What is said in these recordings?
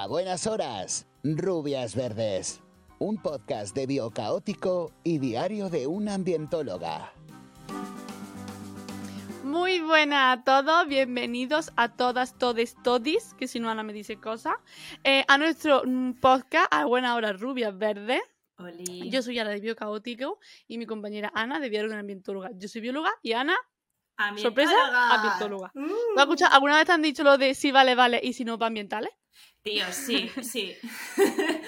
A buenas horas, rubias verdes. Un podcast de biocaótico y diario de una ambientóloga. Muy buena a todos, bienvenidos a todas, todes, todis, que si no Ana me dice cosas, eh, a nuestro mm, podcast A Buena Hora Rubias Verdes. Oli. Yo soy Ana de Biocaótico y mi compañera Ana de Diario de una Ambientóloga. Yo soy bióloga y Ana, sorpresa, Ambientóloga. Mm. ¿Tú has escuchado- ¿Alguna vez te han dicho lo de si vale, vale y si no, para ambientales? Tío, sí, sí.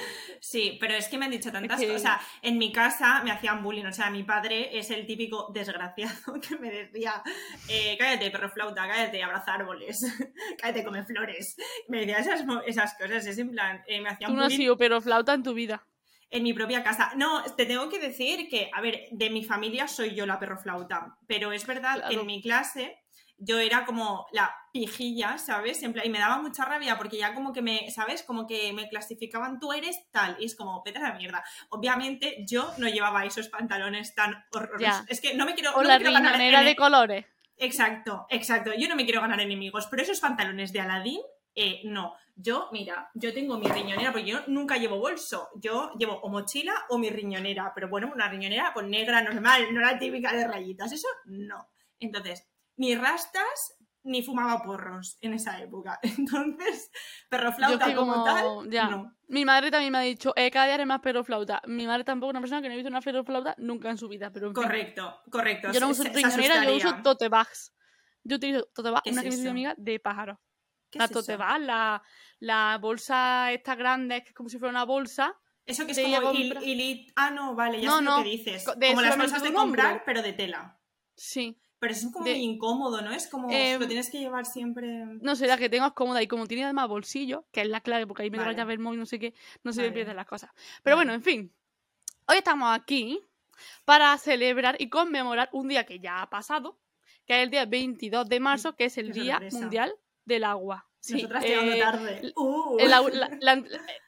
Sí, pero es que me han dicho tantas cosas. O sea, en mi casa me hacían bullying. O sea, mi padre es el típico desgraciado que me decía: eh, Cállate, perro flauta, cállate, abraza árboles, cállate, come flores. Me decía esas, esas cosas. Es en plan, eh, me hacían Tú no has sido pero flauta en tu vida. en mi propia casa. No, te tengo que decir que, a ver, de mi familia soy yo la perro flauta. Pero es verdad que en mi clase yo era como la pijilla, ¿sabes? En plan- y me daba mucha rabia porque ya como que me, ¿sabes? Como que me clasificaban, tú eres tal, y es como, vete a la mierda. Obviamente yo no llevaba esos pantalones tan horrorosos. Ya. Es que no me quiero... O no la riñonera de colores. Exacto, exacto. Yo no me quiero ganar enemigos, pero esos pantalones de Aladín, eh, no. Yo, mira, yo tengo mi riñonera, porque yo nunca llevo bolso. Yo llevo o mochila o mi riñonera, pero bueno, una riñonera pues negra normal, no la típica de rayitas. Eso no. Entonces, ni rastas ni fumaba porros en esa época. Entonces, perro Yo flauta que como, como- tal, ya. no. Mi madre también me ha dicho, eh, cada día eres más pero flauta. Mi madre tampoco es una persona que no ha visto una pero flauta nunca en su vida, pero en fin. Correcto, correcto. Yo no uso riñonera, yo uso tote bags. Yo utilizo tote bag, ¿Qué una es que me hizo amiga de pájaro. ¿Qué La es tote bag, la, la bolsa esta grande, que es como si fuera una bolsa. Eso que es como il- Ah, no, vale, ya No, sé no, lo que dices. como las bolsas de comprar, pero de tela. Sí. Pero es como De- muy incómodo, ¿no? Es como Eh, lo tienes que llevar siempre. No sé, la que tengo es cómoda y como tiene además bolsillo, que es la clave, porque ahí me Vale. la llave el móvil, no sé qué, no se me Vale. pierden las cosas. Pero Vale. bueno, en fin. Hoy estamos aquí para celebrar y conmemorar un día que ya ha pasado, que es el día 22 de marzo, que es el Día. Mundial del Agua. Sí, Nosotras llegando eh, tarde. Uh. la- la-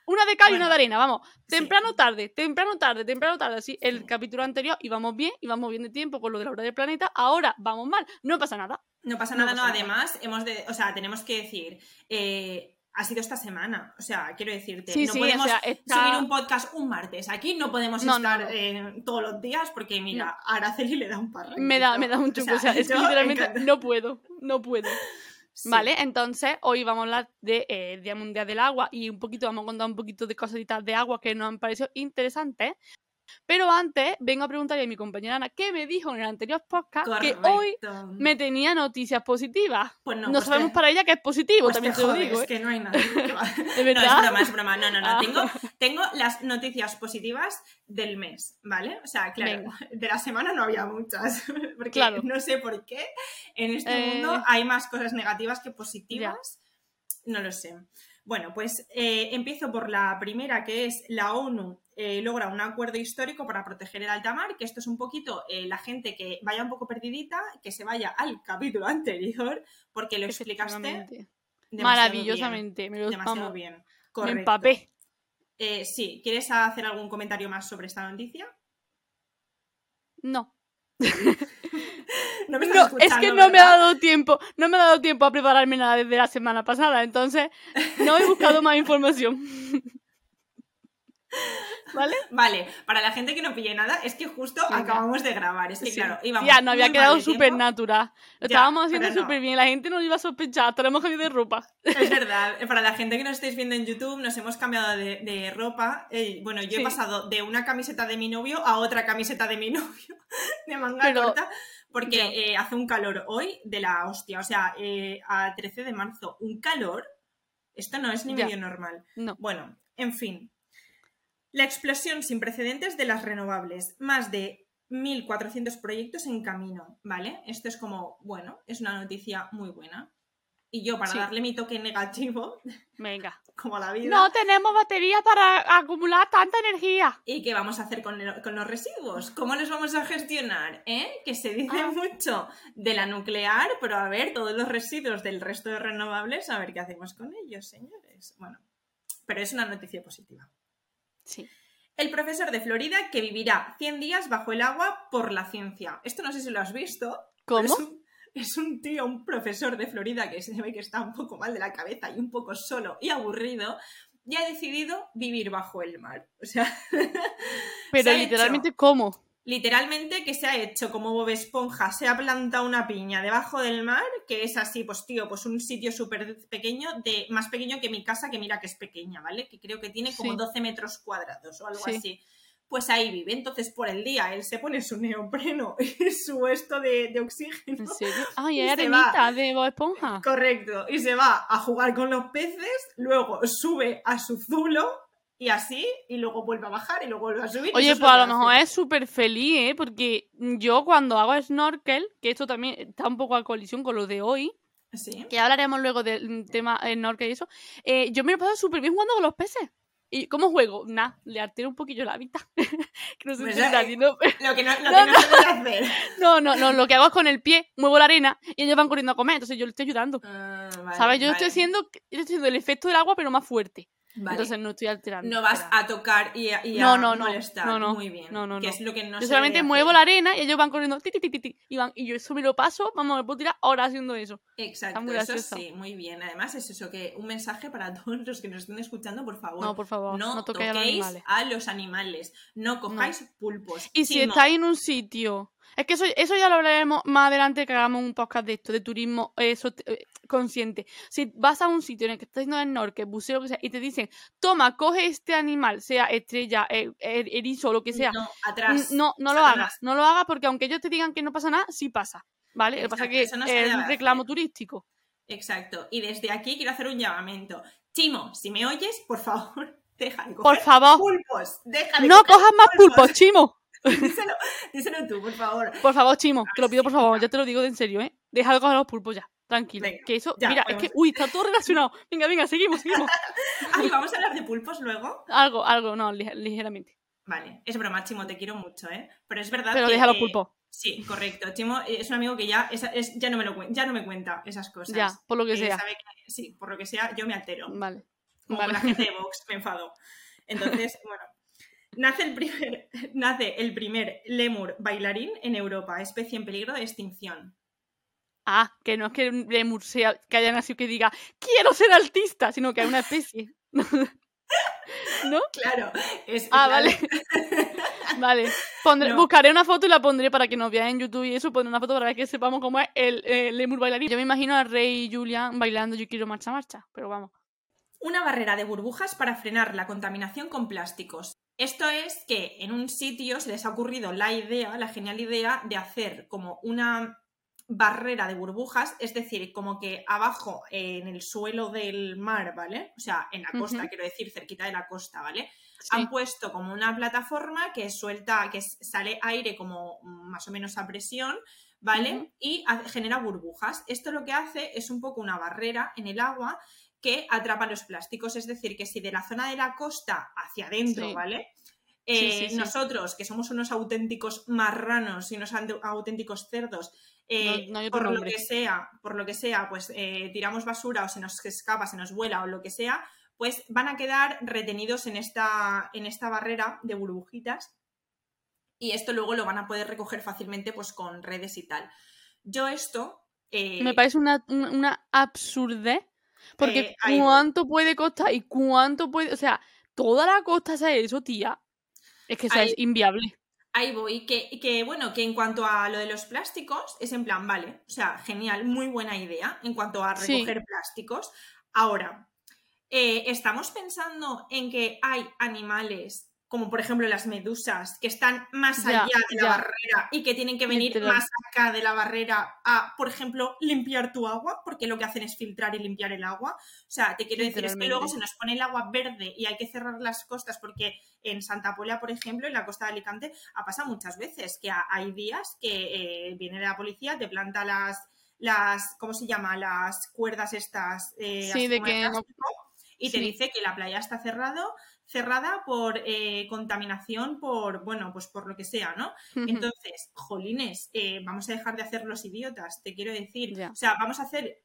una de cal y una de arena, vamos. sí. Temprano tarde, temprano tarde, temprano tarde. Así, el Sí. capítulo anterior íbamos bien, íbamos bien de tiempo con lo de la hora del planeta. Ahora vamos mal, no pasa nada. No pasa nada, no. pasa nada. Además, hemos de, o sea, tenemos que decir, eh, ha sido esta semana. O sea, quiero decirte, Sí, no sí, o podemos sea, está- subir un podcast un martes. Aquí no podemos No, estar no. eh, todos los días porque, mira, a Araceli le da un parra. Me da, me da un o sea, es que literalmente encanta- no puedo, no puedo. Vale, entonces hoy vamos a hablar de, eh, Día Mundial del Agua y un poquito, vamos a contar un poquito de cositas de agua que nos han parecido interesantes. Pero antes, vengo a preguntarle a mi compañera Ana qué me dijo en el anterior podcast que hoy me tenía noticias positivas. Pues No, no, pues sabemos te- para ella que es positivo, pues también te te, lo jodes, digo. ¿eh? que no hay nada. que va. ¿De No, es broma, es broma. No, no, no. Ah. Tengo, tengo las noticias positivas del mes, ¿vale? O sea, claro, Venga. de la semana no había muchas. Porque Claro. no sé por qué en este Eh, mundo hay más cosas negativas que positivas. No lo sé. Bueno, pues eh, empiezo por la primera, que es la ONU eh, logra un acuerdo histórico para proteger el alta mar, que esto es un poquito eh, la gente que vaya un poco perdidita, que se vaya al capítulo anterior, porque lo explicaste Maravillosamente. Me, lo, Demasiado bien. me Correcto. empapé. Eh, sí, ¿quieres hacer algún comentario más sobre esta noticia? No. No me No, es que no me ha dado tiempo, no me ha dado tiempo a prepararme nada desde la semana pasada, entonces no he buscado más información. ¿Vale? Vale, para la gente que no pille nada, es que justo acabamos de grabar. Es que, Sí. claro, íbamos. Ya, no había quedado súper natural. Lo Ya, estábamos haciendo no. súper bien, la gente no iba a sospechar, lo hemos cambiado de ropa. Es verdad, para la gente que nos estáis viendo en YouTube, nos hemos cambiado de, de ropa. Eh, bueno, yo Sí. he pasado de una camiseta de mi novio a otra camiseta de mi novio, de manga Pero- corta, porque eh, hace un calor hoy de la hostia. O sea, eh, a 13 de marzo, un calor. Esto no es ni Ya. medio normal. No. Bueno, en fin. La explosión sin precedentes de las renovables. Más de 1.400 proyectos en camino, ¿vale? Esto es como, bueno, es una noticia muy buena. Y yo, para Sí. darle mi toque negativo, Venga. como la vida, No tenemos batería para acumular tanta energía. ¿y qué vamos a hacer con, el- con los residuos? ¿Cómo los vamos a gestionar? ¿Eh? Que se dice Ah. mucho de la nuclear, pero a ver, todos los residuos del resto de renovables, a ver qué hacemos con ellos, señores. Bueno, pero es una noticia positiva. Sí. El profesor de Florida que vivirá 100 días bajo el agua por la ciencia. Esto no sé si lo has visto. ¿Cómo? Es un, es un tío, un profesor de Florida que se ve que está un poco mal de la cabeza y un poco solo y aburrido. y ha decidido vivir bajo el mar. O sea, Pero se literalmente, hecho- ¿cómo? Literalmente que se ha hecho como Bob Esponja, se ha plantado una piña debajo del mar, que es así, pues tío, pues un sitio súper pequeño, de, más pequeño que mi casa, que mira que es pequeña, ¿vale? Que creo que tiene como Sí. 12 metros cuadrados o algo Sí. así. Pues ahí vive. Entonces, por el día, él se pone su neopreno y su esto de, de oxígeno. ¿En serio? Y arenita de Bob Esponja. Correcto. Y se va a jugar con los peces, luego sube a su zulo y así, y luego vuelve a bajar y luego vuelve a subir. Oye, pues a lo mejor es súper feliz, ¿eh? Porque yo cuando hago snorkel, que esto también está un poco a colisión con lo de hoy, Sí. que hablaremos luego del tema snorkel y eso, eh, yo me lo paso súper bien jugando con los peces. ¿Y cómo juego? Nada, le altero un poquillo la vista. que no sé si está eh, haciendo- Lo que no, lo No, que no se debe hacer. No, no, no, lo que hago es con el pie, muevo la arena y ellos van corriendo a comer, entonces yo le estoy ayudando. Ah, vale, ¿Sabes? Yo vale, estoy haciendo, yo estoy haciendo el efecto del agua, pero más fuerte. Vale. Entonces no estoy alterando. no vas a tocar y a, y a No, no, no, molestar. no, no, Muy bien. no, no, Que es lo que no yo solamente muevo hacer. la arena y ellos van corriendo ti, ti, ti, y, van, y yo eso me lo paso, vamos, me puedo tirar horas haciendo eso. Exacto, muy eso sí, muy bien. Además, es eso que un mensaje para todos los que nos estén escuchando, por favor. No, por favor, no, toquéis a los animales. a. No cojáis pulpos. Y si estáis en un sitio... Es que eso, eso ya lo hablaremos más adelante que hagamos un podcast de esto, de turismo eh, consciente. Si vas a un sitio en el que estás haciendo snorkel, buceo, lo que sea, y te dicen, toma, coge este animal, sea estrella, eh, er- erizo, lo que sea, No, atrás. N- No, no lo Atrás. hagas, no lo hagas porque aunque ellos te digan que no pasa nada, sí pasa, ¿vale? Lo que pasa es que no es un reclamo hacer. turístico. Exacto. Y desde aquí quiero hacer un llamamiento. Chimo, si me oyes, por favor, deja de Por coger favor, pulpos. Deja de no coger cojas más pulpos, Chimo. díselo, díselo tú, por favor. Por favor, Chimo, te lo pido por favor, ya te lo digo de en serio, ¿eh? Deja de coger los pulpos ya, tranquilo. Venga, que eso, ya, mira, es que, uy, está todo relacionado. Venga, venga, seguimos, seguimos. Ay, vamos a hablar de pulpos luego. algo, algo, no, lige- ligeramente. Vale, es broma, Chimo, te quiero mucho, ¿eh? Pero es verdad Pero que... deja los pulpos, Sí, correcto. Chimo es un amigo que ya, es- es- ya, no me lo, ya no me cuenta esas cosas. ya, por lo que Eh, sea. sabe que- sí, por lo que sea, yo me altero. Vale. Como vale. la gente de Vox, me enfado. Entonces, bueno. Nace el, primer, nace el primer lemur bailarín en Europa, especie en peligro de extinción. Ah, que no es que un lemur sea, que haya nacido que diga, quiero ser artista, sino que hay una especie. ¿No? Claro, es. Ah, claro. vale. Vale. Pondré- No. Buscaré una foto y la pondré para que nos vean en YouTube y eso. Pondré una foto para que sepamos cómo es el, eh, lemur bailarín. Yo me imagino al rey Julian bailando Yo quiero marcha, marcha. Pero vamos. Una barrera de burbujas para frenar la contaminación con plásticos. Esto es que en un sitio se les ha ocurrido la idea, la genial idea de hacer como una barrera de burbujas, es decir, como que abajo eh, en el suelo del mar, ¿vale? O sea, en la costa, quiero decir, cerquita de la costa, ¿vale? Sí. Han puesto como una plataforma que suelta, que sale aire como más o menos a presión, ¿vale? Y genera burbujas. Esto lo que hace es un poco una barrera en el agua que atrapa los plásticos. Es decir, que si de la zona de la costa hacia adentro, Sí. ¿vale? Eh, sí, sí. Nosotros, que somos unos auténticos marranos y unos auténticos cerdos, eh, No- no por lo que sea, por lo que sea, pues eh, tiramos basura o se nos escapa, se nos vuela o lo que sea, pues van a quedar retenidos en esta, en esta barrera de burbujitas y esto luego lo van a poder recoger fácilmente pues con redes y tal. Yo esto... Me parece una, una, una absurdez. Porque Eh, ahí cuánto puede costar y cuánto puede. O sea, toda la costa hacer eso, tía. Es que eso Ahí- es inviable. Ahí voy, que, que bueno, que en cuanto a lo de los plásticos, es en plan, vale, o sea, genial, muy buena idea en cuanto a Sí. recoger plásticos. Ahora, eh, estamos pensando en que hay animales, como por ejemplo las medusas, que están más Ya, allá de la ya. barrera y que tienen que venir Literal. más acá de la barrera a, por ejemplo, limpiar tu agua, porque lo que hacen es filtrar y limpiar el agua. O sea, te quiero decir, es que luego se nos pone el agua verde y hay que cerrar las costas porque en Santa Pola, por ejemplo, en la costa de Alicante, ha pasado muchas veces que ha- hay días que eh, viene la policía, te planta las, las ¿cómo se llama? Las cuerdas estas eh, Sí, de que y te sí. dice que la playa está cerrado, cerrada por eh, contaminación, por, bueno, pues por lo que sea, ¿no? Entonces, jolines, eh, vamos a dejar de hacer los idiotas, te quiero decir. O sea, vamos a hacer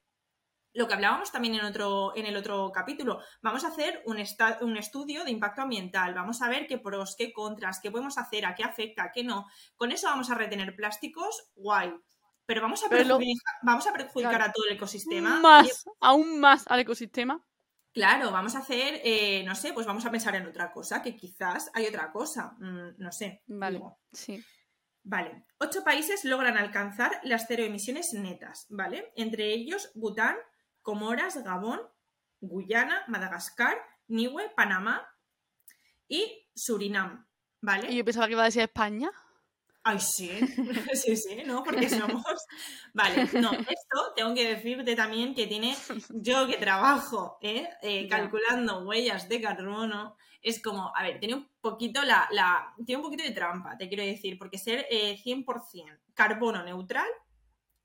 lo que hablábamos también en, otro, en el otro capítulo. Vamos a hacer un, esta- un estudio de impacto ambiental. Vamos a ver qué pros, qué contras, qué podemos hacer, a qué afecta, a qué no. Con eso vamos a retener plásticos, guay. Pero vamos a Pero lo- perjudicar, vamos a perjudicar Claro. a todo el ecosistema. más, aún más al ecosistema. Claro, vamos a hacer, eh, no sé, pues vamos a pensar en otra cosa, que quizás hay otra cosa, mm, no sé. Vale, digo. sí. Vale, ocho países logran alcanzar las cero emisiones netas, ¿vale? Entre ellos Bután, Comoras, Gabón, Guyana, Madagascar, Niue, Panamá y Surinam, ¿vale? Y yo pensaba que iba a decir España. Ay, sí, sí, sí, ¿no? Porque somos... Vale, no, esto tengo que decirte también que tiene, yo que trabajo ¿eh? Eh, calculando huellas de carbono, es como, a ver, tiene un poquito la, la- tiene un poquito de trampa, te quiero decir, porque ser eh, 100% carbono neutral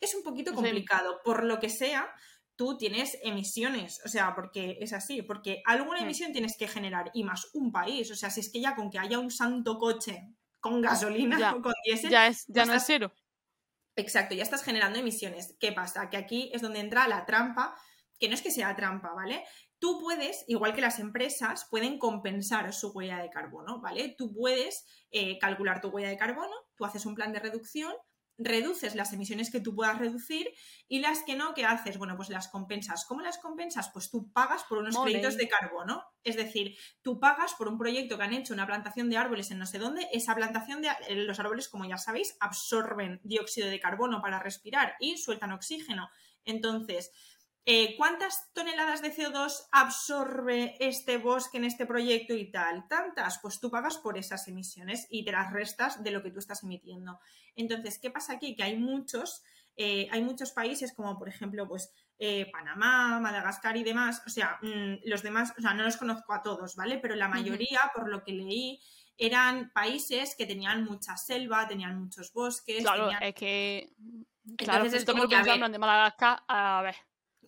es un poquito complicado, por lo que sea, tú tienes emisiones, o sea, porque es así, porque alguna emisión tienes que generar y más un país, o sea, si es que ya con que haya un santo coche con gasolina Ya. o con diésel, Ya, es, ya ya no es cero. Exacto, ya estás generando emisiones. ¿Qué pasa? Que aquí es donde entra la trampa, que no es que sea trampa, ¿vale? Tú puedes, igual que las empresas, pueden compensar su huella de carbono, ¿vale? Tú puedes eh, calcular tu huella de carbono, tú haces un plan de reducción, reduces las emisiones que tú puedas reducir y las que no, ¿qué haces? Bueno, pues las compensas. ¿Cómo las compensas? Pues tú pagas por unos créditos de carbono. Es decir, tú pagas por un proyecto que han hecho una plantación de árboles en no sé dónde. Esa plantación de eh, los árboles, como ya sabéis, absorben dióxido de carbono para respirar y sueltan oxígeno. Entonces, eh, ¿cuántas toneladas de CO2 absorbe este bosque en este proyecto y tal? ¿Tantas? Pues tú pagas por esas emisiones y te las restas de lo que tú estás emitiendo. Entonces, ¿qué pasa aquí? Que hay muchos, eh, hay muchos países como por ejemplo, pues eh, Panamá, Madagascar y demás, o sea, mm, los demás, o sea, no los conozco a todos, ¿vale? Pero la mayoría, por lo que leí, eran países que tenían mucha selva, tenían muchos bosques, Claro, tenían- es que. Claro, Entonces es como que, a ver, plan de Madagascar. A ver.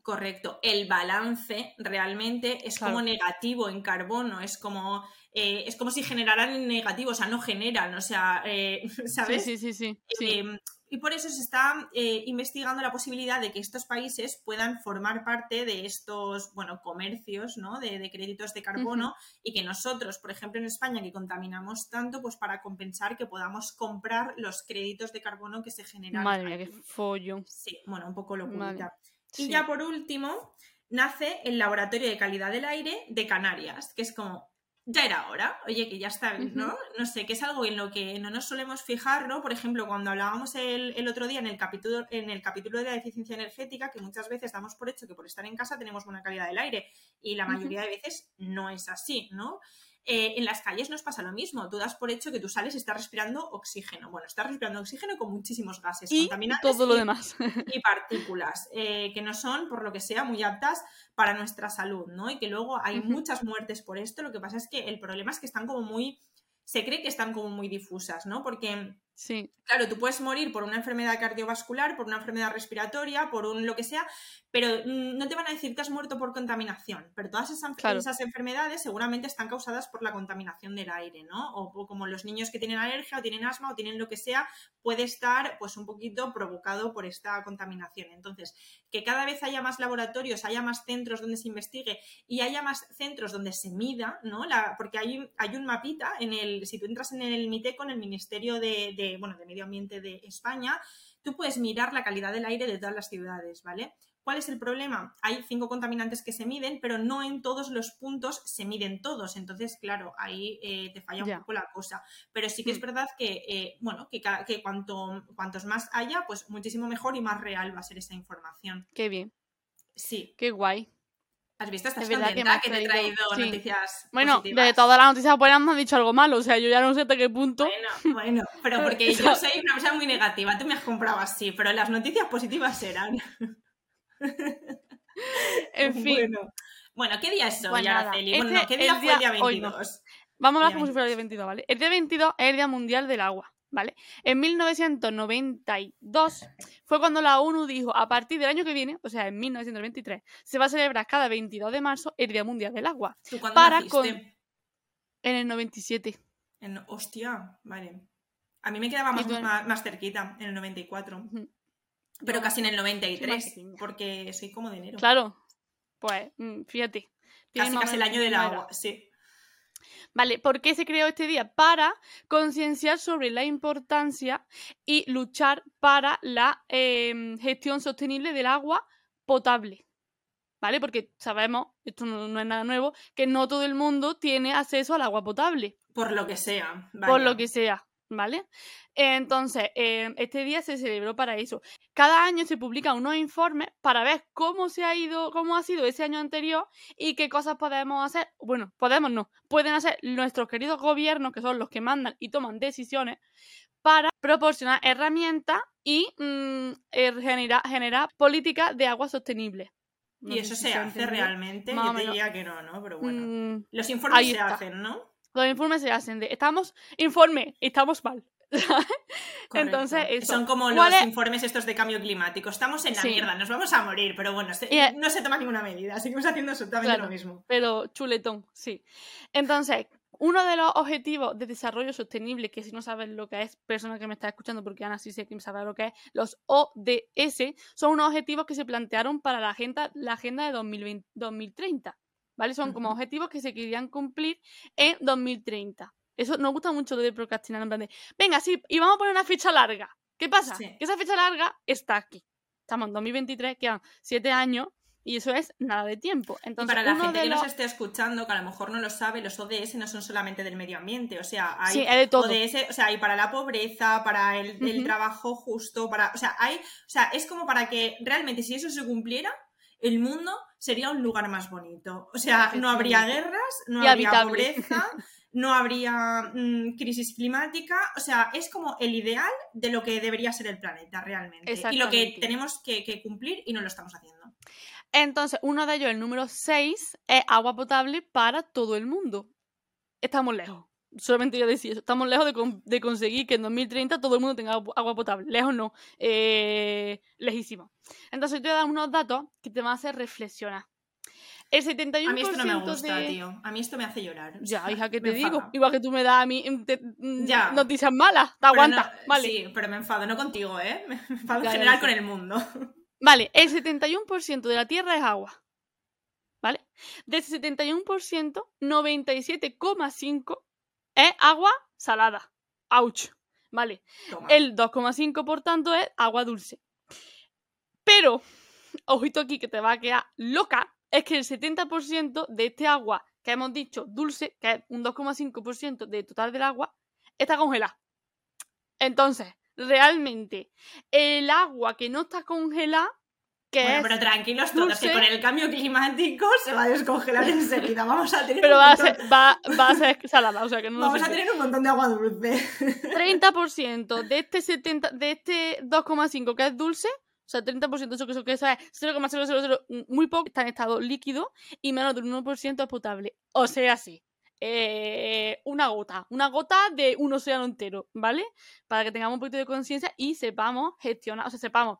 Correcto. El balance realmente es Claro. como negativo en carbono, es como, eh, es como si generaran en negativo, o sea, no generan, o sea, eh, ¿sabes? Sí, sí, sí, sí. Eh, y por eso se está eh, investigando la posibilidad de que estos países puedan formar parte de estos, bueno, comercios, ¿no? De, de créditos de carbono y que nosotros, por ejemplo, en España, que contaminamos tanto, pues para compensar que podamos comprar los créditos de carbono que se generan. Madre mía, qué follón. Sí, bueno, un poco locurita. Vale. Y ya por último, nace el Laboratorio de Calidad del Aire de Canarias, que es como, ya era hora, oye, que ya está ¿no? No sé, que es algo en lo que no nos solemos fijar, ¿no? Por ejemplo, cuando hablábamos el, el otro día en el, capítulo, en el capítulo de la eficiencia energética, que muchas veces damos por hecho que por estar en casa tenemos buena calidad del aire, y la mayoría de veces no es así, ¿no? Eh, en las calles nos pasa lo mismo. Tú das por hecho que tú sales y estás respirando oxígeno. Bueno, estás respirando oxígeno con muchísimos gases Y contaminantes todo lo y- demás. y partículas eh, que no son, por lo que sea, muy aptas para nuestra salud, ¿no? Y que luego hay muchas muertes por esto. Lo que pasa es que el problema es que están como muy. Se cree que están como muy difusas, ¿no? Porque Sí. Claro, tú puedes morir por una enfermedad cardiovascular, por una enfermedad respiratoria, por un lo que sea, pero mm, no te van a decir que has muerto por contaminación. Pero todas esas, Claro. esas enfermedades seguramente están causadas por la contaminación del aire, ¿no? O, o como los niños que tienen alergia o tienen asma o tienen lo que sea, puede estar pues un poquito provocado por esta contaminación. Entonces, que cada vez haya más laboratorios, haya más centros donde se investigue y haya más centros donde se mida, ¿no? Porque hay, hay un mapita en el, si tú entras en el MITECO, en el Ministerio de, de, bueno, de Medio Ambiente de España, tú puedes mirar la calidad del aire de todas las ciudades, ¿vale? ¿Cuál es el problema? Hay cinco contaminantes que se miden, pero no en todos los puntos se miden todos. Entonces, claro, ahí eh, te falla un poco la cosa. Pero sí que es Mm. verdad que, eh, bueno, que, que cuanto, cuantos más haya, pues muchísimo mejor y más real va a ser esa información. Qué bien. Sí. Qué guay. ¿Has visto? ¿Estás Es verdad que me contenta has que, te he traído- sí. noticias Bueno, positivas? de todas las noticias buenas me has dicho algo malo. O sea, yo ya no sé hasta qué punto. Bueno, bueno, pero porque yo soy una persona muy negativa, tú me has comprado así, pero las noticias positivas serán. En fin, Bueno, bueno ¿qué día es hoy, Pues nada, Araceli? este- bueno, no, ¿qué día fue el día día- hoy no. 22? vamos a hablar como si fuera el día 22, ¿vale? El día 22 es el Día Mundial del Agua, ¿vale? En 1992 fue cuando la ONU dijo, a partir del año que viene, o sea, en 1923, se va a celebrar cada 22 de marzo el Día Mundial del Agua. ¿Tú cuándo para naciste? con- En el 97. En- hostia, vale. A mí me quedaba más, ¿Y tú en- más, más cerquita, en el 94. Ujú. Pero casi en el soy más 93, pequeña. porque soy como de enero. Claro, pues mm, fíjate. Casi, casi el año del agua, sí. Vale, ¿por qué se creó este día? Para concienciar sobre la importancia y luchar para la em, gestión sostenible del agua potable. ¿vale? Porque sabemos, esto no, no es nada nuevo, que no todo el mundo tiene acceso al agua potable, Por lo que sea. por vaya. lo que sea, ¿vale? Entonces, eh, este día se celebró para eso. Cada año se publican unos informes para ver cómo se ha ido, cómo ha sido ese año anterior y qué cosas podemos hacer. Bueno, podemos no, pueden hacer nuestros queridos gobiernos, que son los que mandan y toman decisiones, para proporcionar herramientas y mm, eh, generar, generar políticas de agua sostenibles. No Y eso se ha hace realmente. Más Yo diría que no, ¿no? Pero bueno. Mm, Los informes se está. hacen, ¿no? Los informes se hacen de estamos informe estamos mal Entonces, eso. Son como ¿Cuál los es? informes estos de cambio climático. Estamos en la Sí. mierda, nos vamos a morir, pero bueno, se- no se toma ninguna medida. Seguimos haciendo absolutamente Claro. lo mismo. pero chuletón, sí. Entonces, uno de los objetivos de desarrollo sostenible, que si no sabes lo que es, persona que me está escuchando, porque Ana sí sé que sabe lo que es, los ODS, son unos objetivos que se plantearon para la agenda, la agenda de 2020 2030, ¿vale? Son como objetivos que se querían cumplir en 2030. Eso nos gusta mucho de procrastinar, en plan de, venga, sí, y vamos a poner una fecha larga. ¿Qué pasa? Sí. Que esa fecha larga está aquí. Estamos en 2023, quedan siete años, y eso es nada de tiempo. Y Entonces, para la gente que los- nos esté escuchando, que a lo mejor no lo sabe, los ODS no son solamente del medio ambiente, o sea, hay Sí, de todo. ODS, o sea, hay para la pobreza, para el, trabajo justo, para, o sea, hay, o sea, es como para que realmente si eso se cumpliera, el mundo sería un lugar más bonito. O sea, no habría guerras, no Y habría habitable. pobreza, no habría mm, crisis climática, o sea, es como el ideal de lo que debería ser el planeta realmente. Y lo que tenemos que, que cumplir y no lo estamos haciendo. Entonces, uno de ellos, el número 6, es agua potable para todo el mundo. Estamos lejos. Solamente yo decía eso. Estamos lejos de, con- de conseguir que en 2030 todo el mundo tenga agu- agua potable. Lejos no. Eh, lejísimo. Entonces, te voy a dar unos datos que te van a hacer reflexionar. El 71% A mí esto no me gusta, de... tío. A mí esto me hace llorar. Ya, hija, me te digo. Igual que tú me das a mí mm, te- mm, Ya. noticias malas. Te Pero aguanta. no- vale. Sí, pero me enfado, no contigo, ¿eh? Me enfado Ya, en general con el mundo. Vale, el 71% de la Tierra es agua. ¿Vale? De ese 71%, 97,5% es agua salada. Ouch. Vale. Toma. El 2,5% por tanto es agua dulce. Pero, ojito aquí que te va a quedar loca, es que el 70% de este agua que hemos dicho dulce, que es un 2,5% del total del agua, está congelada. Entonces, realmente, el agua que no está congelada, Bueno, es pero tranquilos todos, dulce. que con el cambio climático se va a descongelar enseguida. Vamos a tener, pero un va a, montón, ser, va, va a ser salada, o sea que no vamos a tener un montón de agua dulce. 30% de este 70 de este 2,5 que es dulce, o sea, 30% eso que eso, que eso es 0,000 mm, muy poco está en estado líquido y menos del 1% es potable. O sea, sí. eh, una gota, una gota de un océano entero, ¿vale? Para que tengamos un poquito de conciencia y sepamos gestionar, o sea, sepamos,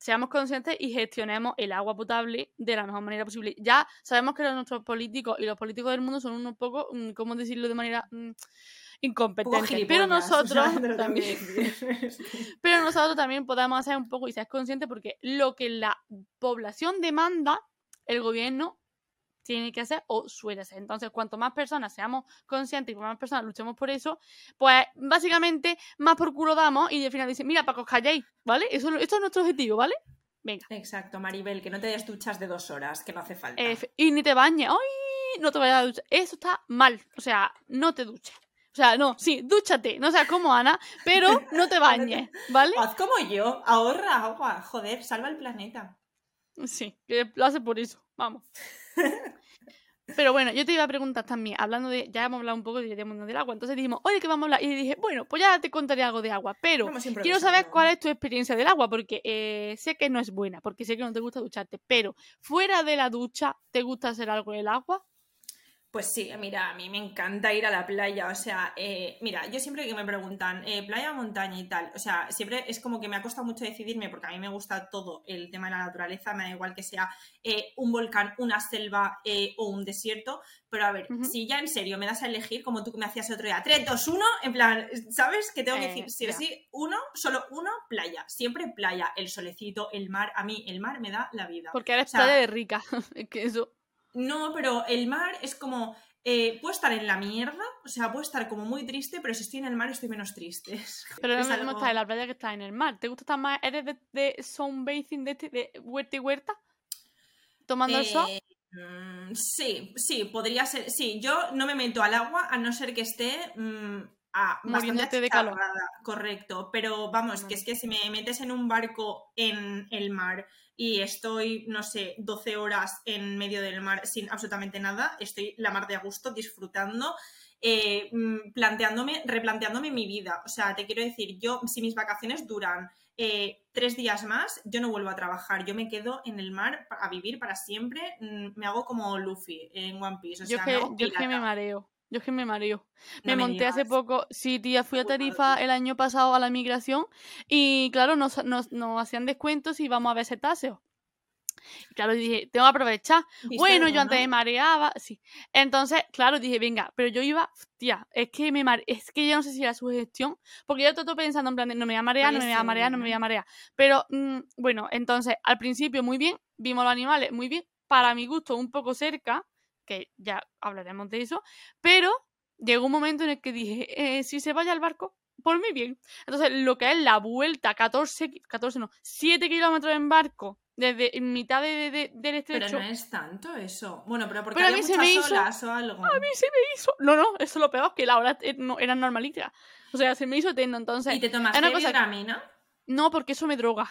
seamos conscientes y gestionemos el agua potable de la mejor manera posible. Ya sabemos que los- nuestros políticos y los políticos del mundo son unos poco, mm, ¿cómo decirlo de manera mm, Un poco incompetentes? Pero nosotros o sea, también. Pero nosotros también podemos hacer un poco y ser conscientes porque lo que la población demanda, el gobierno tiene que hacer o suele hacer. Entonces, cuanto más personas seamos conscientes y cuanto más personas luchemos por eso, pues básicamente más por culo damos y al final dicen, mira, para que os calléis, ¿vale? Eso, esto es nuestro objetivo, ¿vale? Venga. Exacto, Maribel, que no te des duchas de dos horas, que no hace falta. Eh, y ni te bañes. ¡Ay! No te vayas a duchar. Eso está mal. O sea, no te duches. O sea, no, sí, dúchate. No seas como Ana, pero no te bañes, ¿vale? Haz como yo, ahorra agua, joder, salva el planeta. Sí, que lo hace por eso, vamos. Pero bueno, yo te iba a preguntar también, hablando de, ya hemos hablado un poco de Mundial del Agua, entonces dijimos, oye, que vamos a hablar, y dije, bueno, pues ya te contaré algo de agua, pero quiero saber cuál es tu experiencia del agua, porque eh, sé que no es buena, porque sé que no te gusta ducharte, pero fuera de la ducha, ¿te gusta hacer algo en el agua? Pues sí, mira, a mí me encanta ir a la playa, o sea, eh, mira, yo siempre que me preguntan eh, playa montaña y tal, o sea, siempre es como que me ha costado mucho decidirme porque a mí me gusta todo el tema de la naturaleza, me da igual que sea eh, un volcán, una selva eh, o un desierto, pero a ver, si ya en serio me das a elegir, como tú que me hacías otro día, 3, 2, 1, en plan, ¿sabes? Que tengo que Eh, decir, sí o ya. sí, uno, solo uno, playa, siempre playa, el solecito, el mar, a mí el mar me da la vida. Porque eres O sea, playa de rica, que eso... no, pero el mar es como. Eh, puedo estar en la mierda, o sea, puedo estar como muy triste, pero si estoy en el mar estoy menos triste. Pero no Es lo mismo algo- en la playa que estar en el mar. ¿Te gusta estar más? ¿Eres de, de sunbathing, de, este, de huerta y huerta? tomando el sol. Eh, mm, sí, sí, podría ser. Sí, yo no me meto al agua a no ser que esté mm, a bastante de calor. correcto. Pero vamos, que es que si me metes en un barco en el mar y estoy, no sé, 12 horas en medio del mar sin absolutamente nada, estoy la mar de a gusto disfrutando. eh, mm, planteándome, replanteándome mi vida. O sea, te quiero decir, yo, si mis vacaciones duran eh, tres días más, yo no vuelvo a trabajar, yo me quedo en el mar a vivir para siempre, mm, me hago como Luffy en One Piece, o yo que, me hago yo que me mareo. Yo es que me mareo. No Me me monté hace poco, sí, tía, fui a Tarifa el año pasado a la migración y claro, nos, nos, nos hacían descuentos y íbamos a ver cetáceos. Y claro, dije, tengo que aprovechar. ¿Viste Bueno, yo antes me mareaba, sí. Entonces, claro, dije, venga, pero yo iba, tía, es que me mare... es que yo no sé si era su gestión, porque yo todo pensando en plan de no me voy a marear, no me voy a marear, no me voy a marear. Pero mm, bueno, entonces, al principio muy bien, vimos los animales muy bien, para mi gusto un poco cerca, que ya hablaremos de eso, pero llegó un momento en el que dije, eh, si se vaya al barco, por mí bien. Entonces, lo que es la vuelta, 14, ki- 14 no, 7 kilómetros en barco, desde en mitad de, de- de- del Pero estrecho. no es tanto eso. Bueno, pero porque Pero a mí se muchas me hizo- olas o algo. A mí se me hizo. No, no, eso es lo peor, que la hora eh, era normalita. O sea, se me hizo tendo, entonces. ¿Y te tomaste una cosa- Dramina? No, porque eso me droga.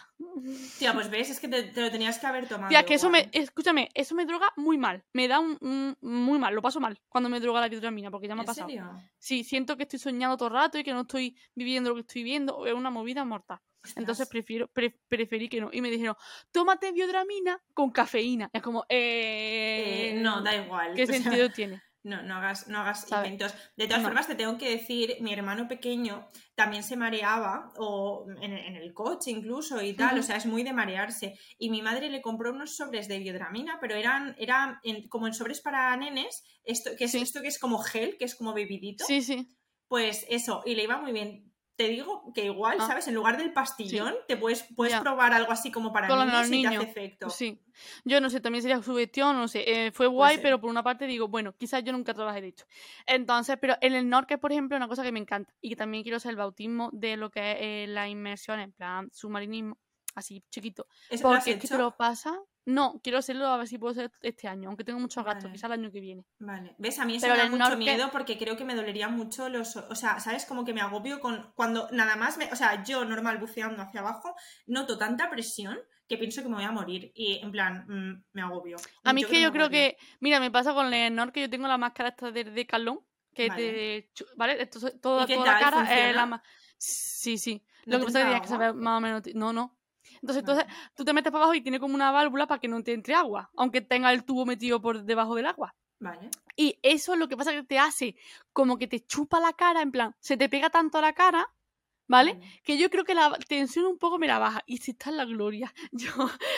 Tía, pues ves, es que te, te lo tenías que haber tomado. Tía, que eso me. Escúchame, eso me droga muy mal. Me da un, un- muy mal, lo paso mal cuando me droga la vitramina, porque ya me ha ¿En pasado. serio? Sí, siento que estoy soñando todo el rato y que no estoy viviendo lo que estoy viendo. Es una movida mortal. Entonces prefiero, pre- preferí que no. Y me dijeron, tómate biodramina con cafeína. Es como, eh. Eh, no, da igual. ¿Qué o sea, sentido tiene? No, no hagas, no hagas ¿Sabe? inventos. De todas No. formas, te tengo que decir, mi hermano pequeño también se mareaba, o en, en el coche incluso y tal, o sea, es muy de marearse. Y mi madre le compró unos sobres de biodramina, pero eran, eran en- como en sobres para nenes, esto que es Sí. esto que es como gel, que es como bebidito. Sí, sí. Pues eso, y le iba muy bien. Te digo que igual, Ah. ¿sabes? En lugar del pastillón, te puedes, puedes probar algo así como para Con niños y te hace efecto. Sí. Yo no sé, también sería su gestión, no sé. eh, fue guay, pero por una parte digo, bueno, quizás yo nunca trabajé de hecho. Entonces, pero en el norte, por ejemplo, una cosa que me encanta y que también quiero hacer el bautismo de lo que es eh, la inmersión en plan submarinismo, así chiquito. ¿Eso lo has Porque es que te lo pasa. No, quiero hacerlo a ver si puedo hacer este año, aunque tengo muchos gastos, Vale. quizás el año que viene. Vale, ves, a mí eso Pero me da mucho norte- miedo porque creo que me dolería mucho los... O sea, ¿sabes? Como que me agobio con... Cuando nada más me... O sea, yo normal buceando hacia abajo, noto tanta presión que pienso que me voy a morir y en plan, mm, me agobio. A mí es que yo creo que, mira, me pasa con el Nor que yo tengo la máscara esta de Decathlon, que Vale. chu- ¿vale? Entonces, toda, ¿Y qué toda la cara es ¿Funciona? la Sí, sí. ¿No Lo que pasa es que que saber más o menos. No, no. Entonces, entonces tú te metes para abajo y tiene como una válvula para que no te entre agua, aunque tenga el tubo metido por debajo del agua. Vale. Y eso lo que pasa que te hace como que te chupa la cara, en plan, se te pega tanto a la cara, ¿vale? vale. Que yo creo que la tensión un poco me la baja. Y si está en la gloria. Yo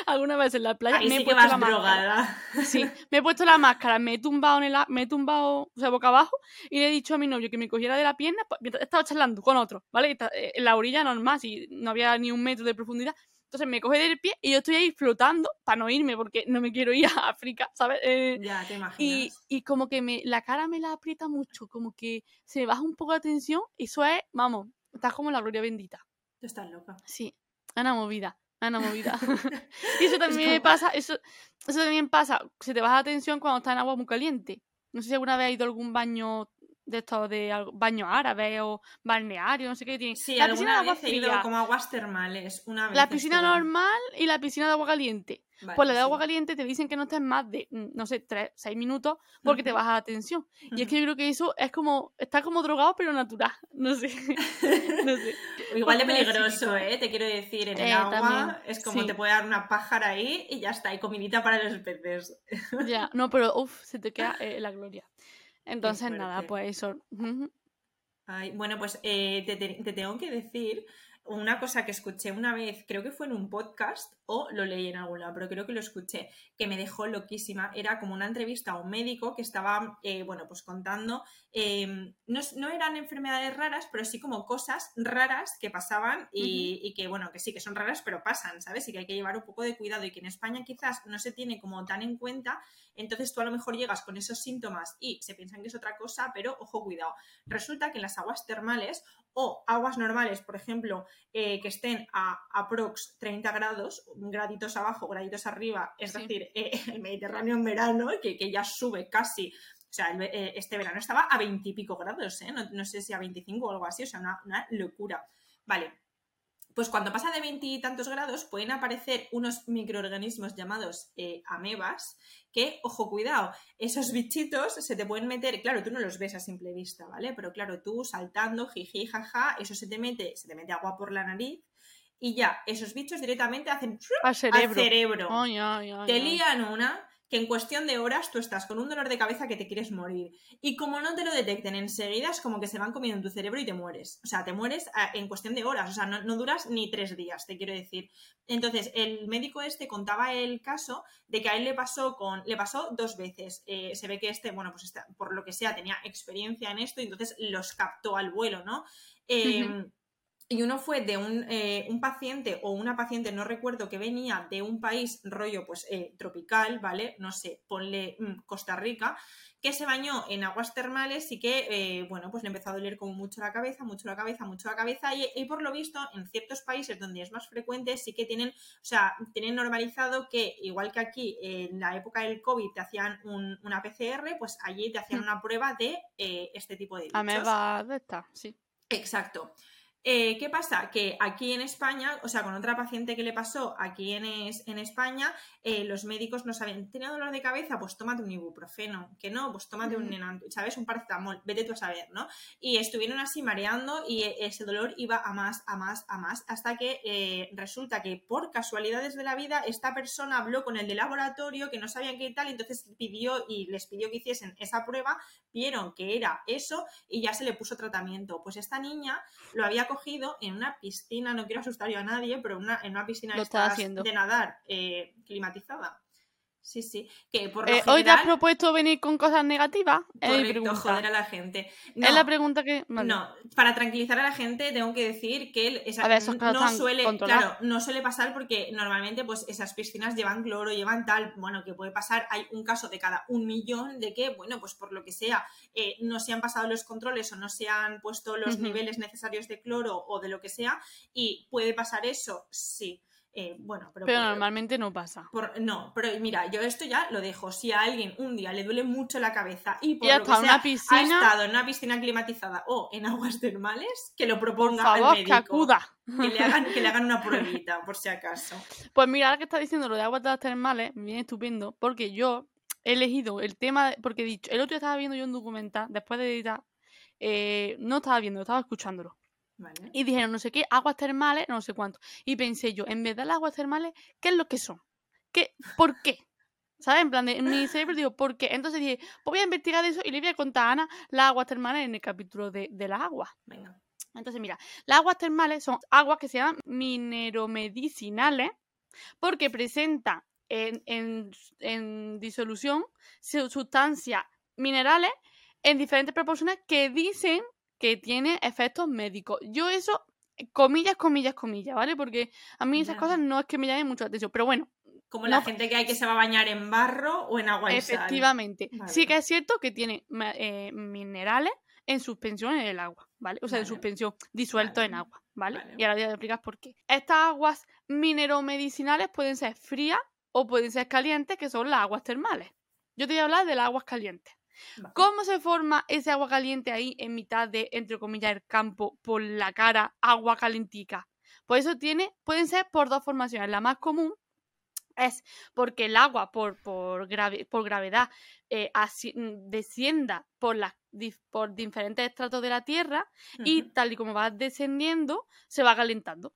alguna vez en la playa Ahí me he sí puesto la máscara. drogada. Sí, me he puesto la máscara, me he tumbado en el, me he tumbado, o sea, boca abajo, y le he dicho a mi novio que me cogiera de la pierna pa- mientras estaba charlando con otro, ¿vale? Eh, En la orilla normal, si no había ni un metro de profundidad. Entonces me coge del pie y yo estoy ahí flotando para no irme porque no me quiero ir a África, ¿sabes? Eh, Ya, te y, imaginas. y como que me, la cara me la aprieta mucho, como que se me baja un poco la tensión, y eso es, vamos, estás como la gloria bendita. Tú estás loca. Sí, una movida, una movida. y eso también como- pasa, eso, eso también pasa, se te baja la tensión cuando estás en agua muy caliente. No sé si alguna vez has ido a algún baño de estos de algo- baño árabe o balneario, no sé qué tiene. Sí, la piscina de alguna agua vez he ido como aguas termales. Una vez la piscina normal y la piscina de agua caliente. Vale, Pues la de agua sí. caliente te dicen que no estés más de, mm, no sé, 3, 6 minutos porque te Ujú, baja la tensión. Y es que yo creo que eso es como, está como drogado pero natural. No sé. no sé. Igual de peligroso. ¿eh? Te quiero decir, en el Eh, agua también, es como sí. te puede dar una pájara ahí y ya está, y comidita para los peces. Ya, no, pero uff, se te queda eh, la gloria. Entonces, nada, pues eso. Ay, bueno, pues eh, te, te- te tengo que decir una cosa que escuché una vez, creo que fue en un podcast o lo leí en algún lado, pero creo que lo escuché, que me dejó loquísima. Era como una entrevista a un médico que estaba, eh, bueno, pues contando, eh, no, eran enfermedades raras, pero sí como cosas raras que pasaban y, y que, bueno, que sí, que son raras, pero pasan, ¿sabes? Y que hay que llevar un poco de cuidado y que en España quizás no se tiene como tan en cuenta, entonces tú a lo mejor llegas con esos síntomas y se piensan que es otra cosa, pero ojo, cuidado. Resulta que en las aguas termales o aguas normales, por ejemplo, eh, que estén a aprox 30 grados, graditos abajo, graditos arriba, es Sí. decir, eh, el Mediterráneo en verano, que, que ya sube casi. O sea, el eh, este verano estaba a 20 y pico grados, ¿eh? no, no sé si a 25 o algo así, o sea, una, una locura. Vale, pues cuando pasa de veintitantos grados pueden aparecer unos microorganismos llamados eh, amebas que, ojo, cuidado, esos bichitos se te pueden meter, claro, tú no los ves a simple vista, ¿vale? Pero claro, tú saltando, jiji, jaja, eso se te mete, se te mete agua por la nariz y ya, esos bichos directamente hacen Al cerebro. al cerebro. Ay, ay, ay, Te lían una que en cuestión de horas tú estás con un dolor de cabeza que te quieres morir. Y como no te lo detecten enseguida, es como que se van comiendo en tu cerebro y te mueres. O sea, te mueres ah, en cuestión de horas. O sea, no, no duras ni tres días, te quiero decir. Entonces, el médico este contaba el caso de que a él le pasó con. Le pasó dos veces. Eh, se ve que este, bueno, pues está- por lo que sea, tenía experiencia en esto y entonces los captó al vuelo, ¿no? Eh. Y uno fue de un, eh, un paciente o una paciente, no recuerdo, que venía de un país rollo pues eh, tropical, ¿vale? No sé, ponle mm, Costa Rica, que se bañó en aguas termales y que, eh, bueno, pues le empezó a doler como mucho la cabeza, mucho la cabeza, mucho la cabeza y, y por lo visto en ciertos países donde es más frecuente sí que tienen, o sea, tienen normalizado que igual que aquí en la época del COVID te hacían un- una PCR, pues allí te hacían Hmm. una prueba de este tipo de bichos. Ameba de esta, sí. Exacto. Eh, ¿Qué pasa? Que aquí en España, o sea, con otra paciente que le pasó aquí en, es- en España, eh, los médicos no saben, ¿tiene dolor de cabeza? Pues tómate un ibuprofeno, que no, pues tómate un, ¿sabes? Un paracetamol, vete tú a saber, ¿no? Y estuvieron así mareando y eh, ese dolor iba a más, a más, a más, hasta que eh, resulta que por casualidades de la vida esta persona habló con el de laboratorio que no sabían qué tal, y entonces pidió y les pidió que hiciesen esa prueba, vieron que era eso y ya se le puso tratamiento. Pues esta niña lo había cogido en una piscina, no quiero asustar yo a nadie, pero una, en una piscina de nadar eh, climatizada. Sí, sí. Que por lo Eh, Hoy te has propuesto venir con cosas negativas. Correcto, joder a la gente. No, Es la pregunta que. vale. no, para tranquilizar a la gente tengo que decir que esa- ver, no suele, claro, no suele pasar porque normalmente pues esas piscinas llevan cloro, llevan tal, bueno, que puede pasar, hay un caso de cada un millón de que, bueno, pues por lo que sea, eh, no se han pasado los controles o no se han puesto los niveles necesarios de cloro o de lo que sea, y puede pasar eso, sí. Eh, bueno, pero, Pero por- normalmente no pasa. por- no, pero mira, yo esto ya lo dejo. Si a alguien un día le duele mucho la cabeza y por Y lo que sea, una piscina- ha estado en una piscina climatizada o en aguas termales, que lo Por proponga favor, al que médico. acuda. Que le, hagan, que le hagan una pruebita, por si acaso. Pues mira, ahora que estás diciendo lo de aguas termales, me viene estupendo, porque yo he elegido el tema, de- porque he dicho, el otro día estaba viendo yo un documental, después de editar, eh, no estaba viendo, estaba escuchándolo. Vale. Y dijeron, no sé qué, aguas termales, no sé cuánto. Y pensé yo, en vez de las aguas termales, ¿qué es lo que son? ¿Qué? ¿Por qué? ¿Sabes? En plan, de, en mi cerebro digo, ¿por qué? Entonces dije, pues voy a investigar eso y le voy a contar a Ana las aguas termales en el capítulo de, de las aguas. Venga. Entonces, mira, las aguas termales son aguas que se llaman mineromedicinales porque presentan en, en- en disolución su- sustancias minerales en diferentes proporciones que dicen que tienen efectos médicos. Yo eso, comillas, comillas, comillas, ¿vale? Porque a mí esas Ya. cosas no es que me llamen mucho la atención, pero bueno, Como la No. gente que hay que se va a bañar en barro o en agua y sal. efectivamente, Vale. sí que es cierto que tiene eh, minerales en suspensión en el agua, ¿vale? O sea, en suspensión, disueltos en agua, ¿vale? Vale. Y ahora voy a explicar por qué. Estas aguas mineromedicinales pueden ser frías o pueden ser calientes, que son las aguas termales. Yo te voy a hablar de las aguas calientes. Vale. ¿Cómo se forma ese agua caliente ahí en mitad de, entre comillas, el campo, por la cara, agua calentica? Pues eso tiene, pueden ser por dos formaciones. La más común es porque el agua por, por, grave- por gravedad eh, mm, descienda por, las por diferentes estratos de la Tierra y tal y como va descendiendo, se va calentando.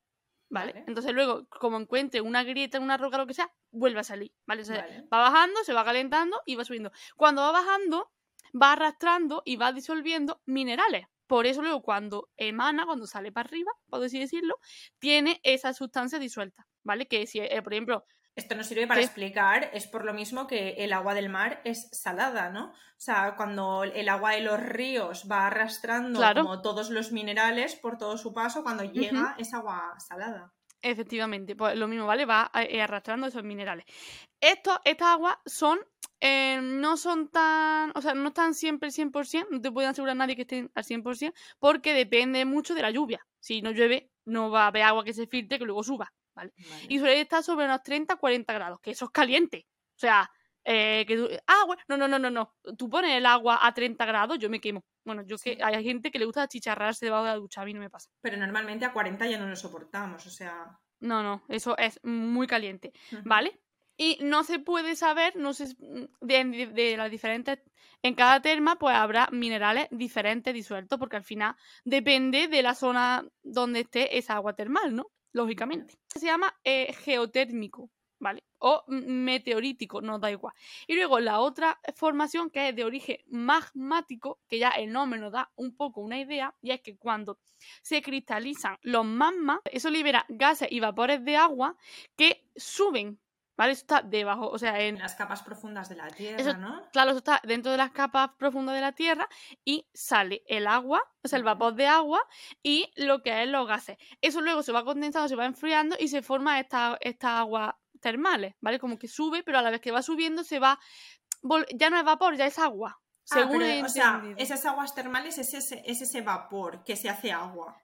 ¿Vale? Vale. Entonces luego, como encuentre una grieta en una roca, lo que sea, vuelve a salir. ¿Vale? O sea, Vale. va bajando, se va calentando y va subiendo. Cuando va bajando, va arrastrando y va disolviendo minerales. Por eso luego cuando emana, cuando sale para arriba, por así decirlo, tiene esa sustancia disuelta, ¿vale? Que si, eh, por ejemplo, Esto nos sirve para ¿Qué? explicar, es por lo mismo que el agua del mar es salada, ¿no? O sea, cuando el agua de los ríos va arrastrando Claro. como todos los minerales por todo su paso, cuando llega es agua salada. Efectivamente, pues lo mismo, ¿vale? Va eh, arrastrando esos minerales. Esto, estas aguas son, eh, no son tan, o sea, no están siempre 100%, no te pueden asegurar nadie que estén al 100%, porque depende mucho de la lluvia. Si no llueve, no va a haber agua que se filtre que luego suba, ¿vale? Vale. Y suele estar sobre unos 30-40 grados, que eso es caliente. O sea, eh, que tú, ah, bueno, no, no, no, no, no. Tú pones el agua a 30 grados, yo me quemo. Bueno, yo Sí. que hay gente que le gusta chicharrarse debajo de la ducha, a mí no me pasa. Pero normalmente a 40 ya no lo soportamos, o sea. No, no, eso es muy caliente. ¿vale? Y no se puede saber, no sé, de, de- de las diferentes, en cada terma pues habrá minerales diferentes disueltos, porque al final depende de la zona donde esté esa agua termal, ¿no? Lógicamente. Se llama eh, geotérmico, ¿vale? O meteorítico, no da igual. Y luego la otra formación que es de origen magmático, que ya el nombre nos da un poco una idea, y es que cuando se cristalizan los magmas, eso libera gases y vapores de agua que suben, ¿vale? Eso está debajo, o sea, en, En las capas profundas de la Tierra, Eso- ¿no? claro, eso está dentro de las capas profundas de la Tierra y sale el agua, o sea, el vapor de agua y lo que es los gases. Eso luego se va condensando, se va enfriando y se forma esta, esta agua termales, ¿vale? Como que sube, pero a la vez que va subiendo se va... Ya no es vapor, ya es agua. Ah, Según pero, o sea, esas aguas termales es ese, es ese vapor que se hace agua.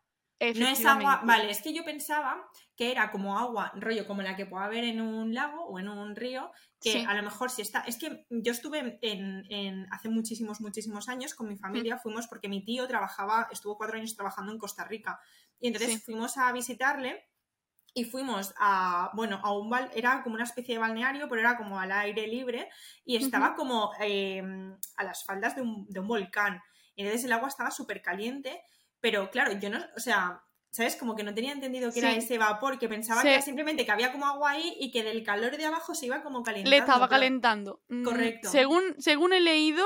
No es agua. Vale, es que yo pensaba que era como agua, rollo, como la que puede haber en un lago o en un río, que Sí. a lo mejor si está. Es que yo estuve en, en- hace muchísimos, muchísimos años con mi Mm. familia, fuimos porque mi tío trabajaba, estuvo cuatro años trabajando en Costa Rica. Y entonces Sí. fuimos a visitarle y fuimos a, bueno, a un bal, era como una especie de balneario, pero era como al aire libre y estaba como eh, a las faldas de un, de un volcán. Y entonces el agua estaba súper caliente, pero claro, yo no, o sea, ¿sabes? Como que no tenía entendido que era Sí. ese vapor, que pensaba Sí. que era simplemente que había como agua ahí y que del calor de abajo se iba como calentando. Le estaba pero- calentando. Mm, Correcto. Según, según he leído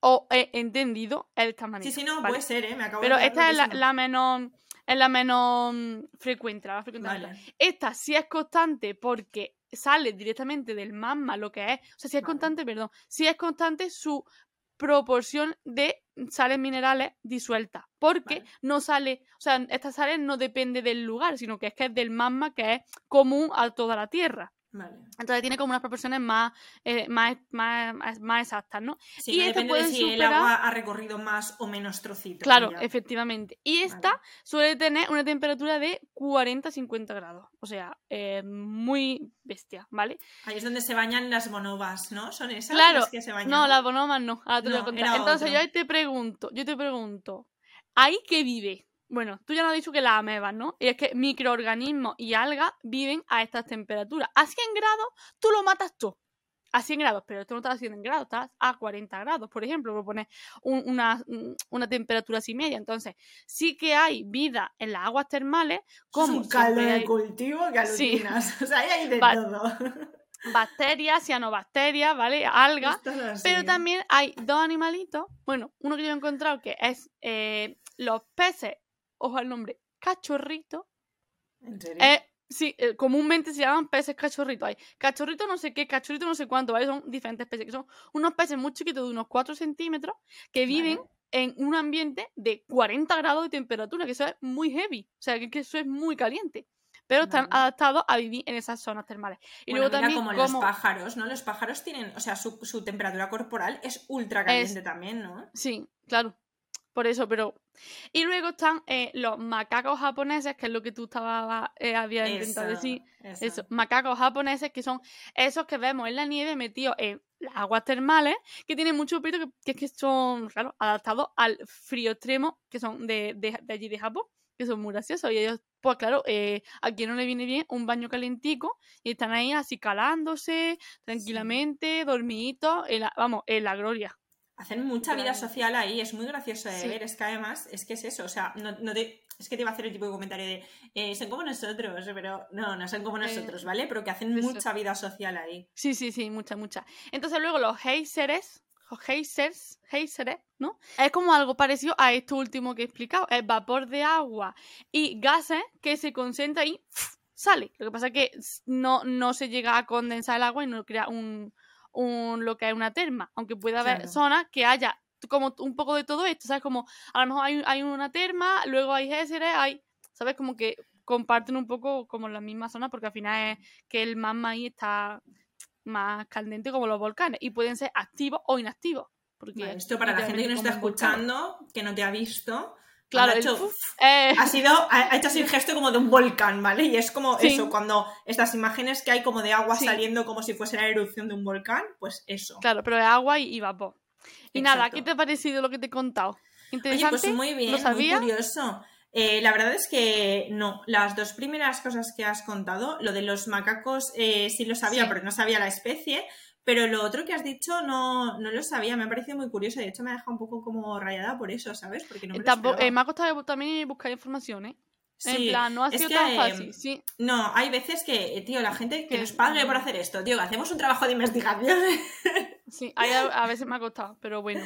o he entendido, es de esta manera. Sí, sí, no, ¿vale? puede ser, ¿eh? Me acabo Pero de esta es la, la menos. Es la menos frecuente, la frecuente. Vale. Esta sí es constante porque sale directamente del magma, lo que es. O sea, sí es Vale. constante, perdón. Sí es constante su proporción de sales minerales disueltas. Porque Vale. no sale. O sea, estas sales no depende del lugar, sino que es que es del magma que es común a toda la Tierra. Vale. Entonces tiene como unas proporciones más, eh, más, más, más- más exactas, ¿no? Sí, Y depende de si el agua ha recorrido más o menos trocitos. Claro, ya. efectivamente. Y esta Vale. suele tener una temperatura de 40-50 grados. O sea, eh, muy bestia, ¿vale? Ahí es donde se bañan las bonobas, ¿no? ¿Son esas Claro, las que se bañan? No, las bonomas no. Ahora te lo voy a No, contar. Entonces otro. yo ahí te pregunto, yo te pregunto, ¿ahí qué vive? Bueno, tú ya nos has dicho que las amebas, ¿no? Y es que microorganismos y algas viven a estas temperaturas. A 100 grados tú lo matas tú. A 100 grados, pero esto no está a 100 grados, estás a 40 grados, por ejemplo, por poner un- una, una temperatura así media. Entonces, sí que hay vida en las aguas termales, Eso es como un caldo de hay cultivo que Sí. alucinas. O sea, ahí hay de todo. bacterias, cianobacterias, ¿vale? Algas. Es. Pero también hay dos animalitos. Bueno, uno que yo he encontrado que es eh, los peces, ojo al nombre, cachorrito. ¿En serio? Eh, sí, eh, comúnmente se llaman peces cachorritos. Hay cachorrito no sé qué, cachorrito no sé cuánto, ¿vale? Son diferentes peces, que son unos peces muy chiquitos de unos 4 centímetros que viven Vale. en un ambiente de 40 grados de temperatura, que eso es muy heavy. O sea, que, que eso es muy caliente. Pero están adaptados a vivir en esas zonas termales. Y Bueno, luego mira, también como, como... los pájaros, ¿no? Los pájaros tienen, o sea, su, su temperatura corporal es ultra caliente también, ¿no? Sí, claro. Por eso, pero. Y luego están eh, los macacos japoneses, que es lo que tú estabas, eh, habías intentado decir. eso. Eso, macacos japoneses, que son esos que vemos en la nieve metidos en las aguas termales, que tienen mucho pelo, que, que es que son, claro, adaptados al frío extremo, que son de, de, de allí de Japón, que son muy graciosos. Y ellos, pues claro, eh, a quien no le viene bien un baño calentico, y están ahí así calándose, tranquilamente, dormiditos, en la- vamos, en la gloria. Hacen mucha vida social ahí, es muy gracioso de Sí. ver. Es que además, es que es eso, o sea, no, no te- es que te iba a hacer el tipo de comentario de eh, son como nosotros, pero no, no son como Eh, nosotros, ¿vale? Pero que hacen eso. mucha vida social ahí. Sí, sí, sí, mucha, mucha. Entonces luego los geysers, los geysers, geysers, ¿no? Es como algo parecido a esto último que he explicado. Es vapor de agua y gases que se concentra y sale. Lo que pasa es que no, no se llega a condensar el agua y no crea un, un lo que es una terma. Aunque puede haber Claro. zonas que haya como un poco de todo esto, ¿sabes? Como a lo mejor hay, hay una terma, luego hay géseres, hay, ¿sabes? Como que comparten un poco como las mismas zonas, porque al final es que el magma ahí está más caliente como los volcanes y pueden ser activos o inactivos. Porque Vale, esto para la gente que no está volcán. escuchando, que no te ha visto, Claro, ha el hecho, eh, ha sido, ha ha hecho así un gesto como de un volcán, ¿vale? Y es como Sí. eso, cuando estas imágenes que hay como de agua Sí. saliendo como si fuese la erupción de un volcán, pues eso. claro, pero es agua y, y vapor. Y nada. ¿qué te ha parecido lo que te he contado? Oye, ¿Interesante? pues muy bien, ¿Lo muy sabía? curioso. Eh, la verdad es que no, las dos primeras cosas que has contado, lo de los macacos eh, sí lo sabía, Sí. pero no sabía la especie, pero lo otro que has dicho no, no lo sabía, me ha parecido muy curioso, de hecho me ha dejado un poco como rayada por eso, ¿sabes? Porque no me Tampoco- eh, me ha costado también buscar información, ¿eh? En Sí, plan, no ha es sido que, tan eh, fácil, sí. No, hay veces que, eh, tío, la gente que Que- nos pague por hacer esto, tío, que hacemos un trabajo de investigación. Sí, a, a veces me ha costado, pero bueno.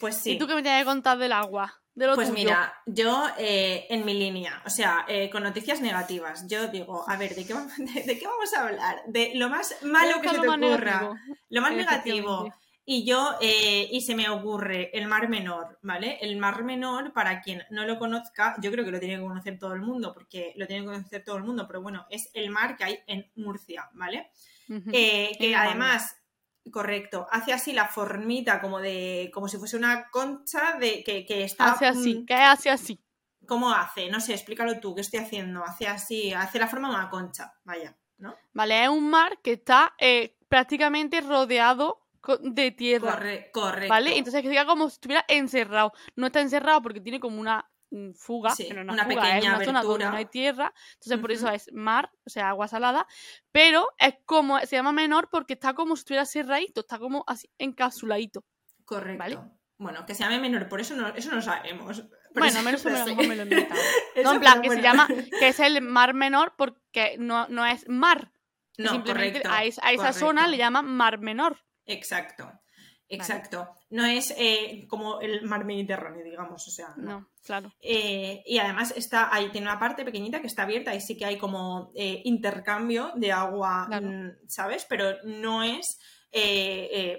Pues sí. ¿Y tú qué me tienes que contar del agua? De lo Pues tuyo? mira, yo eh, en mi línea, o sea, eh, con noticias negativas, yo digo, a ver, ¿de qué, vamos, de, de qué vamos a hablar? De lo más malo que se te ocurra. negativo, Lo más negativo. Y yo, eh, y se me ocurre el Mar Menor, ¿vale? El Mar Menor, para quien no lo conozca, yo creo que lo tiene que conocer todo el mundo, porque lo tiene que conocer todo el mundo, pero bueno, es el mar que hay en Murcia, ¿vale? Eh, que además, correcto, hace así la formita como de, como si fuese una concha de que, que está. Hace así, mm, que hace así. ¿Cómo hace? No sé, explícalo tú, ¿qué estoy haciendo? Hace así, hace la forma de una concha, vaya, ¿no? Vale, es un mar que está eh, prácticamente rodeado de tierra. Corre- correcto. ¿Vale? Entonces que diga como si estuviera encerrado. No está encerrado porque tiene como una fuga, Sí, que no una, fuga, pequeña es una zona donde no hay tierra. Entonces por eso es mar, o sea, agua salada. Pero es como, se llama menor porque está como si estuviera cerradito, está como así encapsuladito. Correcto. ¿vale? Bueno, que se llame menor, por eso no, eso no sabemos. Pero bueno, menos o menos me lo he inventado. No, en plan, pero que se llama, que es el mar menor porque no, no es mar. No, Simplemente correcto, a, es- a esa zona le llaman mar menor. Exacto. Exacto. No es eh, como el mar Mediterráneo, digamos, o sea, no. No, claro. Eh, y además está ahí, tiene una parte pequeñita que está abierta y sí que hay como eh, intercambio de agua, Claro. mm, ¿sabes? Pero no es,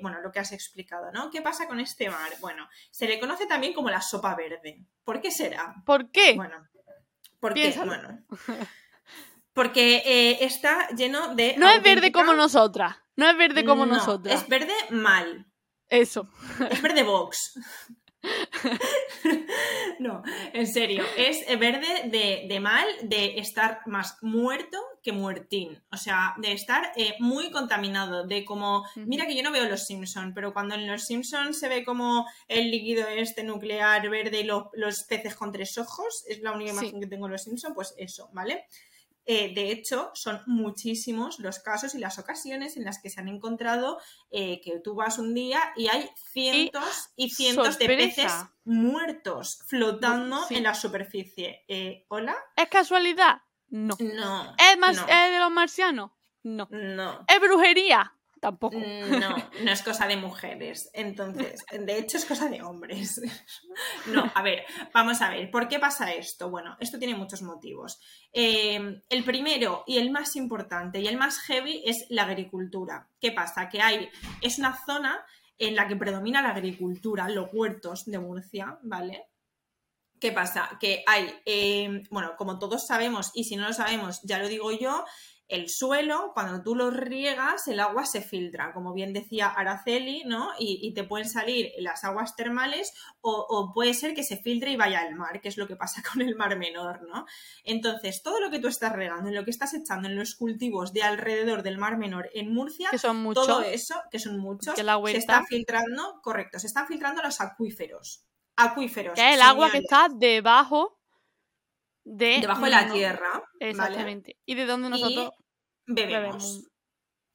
bueno, lo que has explicado, ¿no? ¿Qué pasa con este mar? Bueno, se le conoce también como la sopa verde. ¿Por qué será? ¿Por qué? Bueno, ¿por qué? Piénsalo. Bueno, porque está lleno de... no es verde como nosotras. No es verde como No, nosotras. Es verde mal. Eso. Es verde Vox. no, en serio. Es verde de, de mal, de estar más muerto que muertín. O sea, de estar eh, muy contaminado. De como. Mira que yo no veo los Simpsons, pero cuando en los Simpsons se ve como el líquido este nuclear verde y lo- los peces con tres ojos, es la única Sí. imagen que tengo en los Simpsons, pues eso, ¿vale? Eh, de hecho, son muchísimos los casos y las ocasiones en las que se han encontrado eh, que tú vas un día y hay cientos y, cientos de peces muertos flotando Sí. en la superficie. Eh, ¿Hola? ¿Es casualidad? No. No. ¿Es, no, ¿Es de los marcianos? No. no. ¿Es brujería? Tampoco. No, no es cosa de mujeres. Entonces, de hecho es cosa de hombres. No, a ver, vamos a ver, ¿por qué pasa esto? Bueno, esto tiene muchos motivos. Eh, el primero y el más importante y el más heavy es la agricultura. ¿Qué pasa? Que hay, es una zona en la que predomina la agricultura, los huertos de Murcia, ¿vale? ¿Qué pasa? Que hay, eh, bueno, como todos sabemos, y si no lo sabemos, ya lo digo yo, el suelo, cuando tú lo riegas, el agua se filtra, como bien decía Araceli, ¿no? Y, y te pueden salir las aguas termales o, o puede ser que se filtre y vaya al mar, que es lo que pasa con el mar menor, ¿no? Entonces, todo lo que tú estás regando, en lo que estás echando en los cultivos de alrededor del mar menor en Murcia, Que son muchos. todo eso, que son muchos, Que la se está filtrando, correcto, se están filtrando los acuíferos. Acuíferos. Que es el agua que está debajo de... debajo de la tierra. ¿vale? Exactamente. Y de donde nosotros y bebemos. bebemos.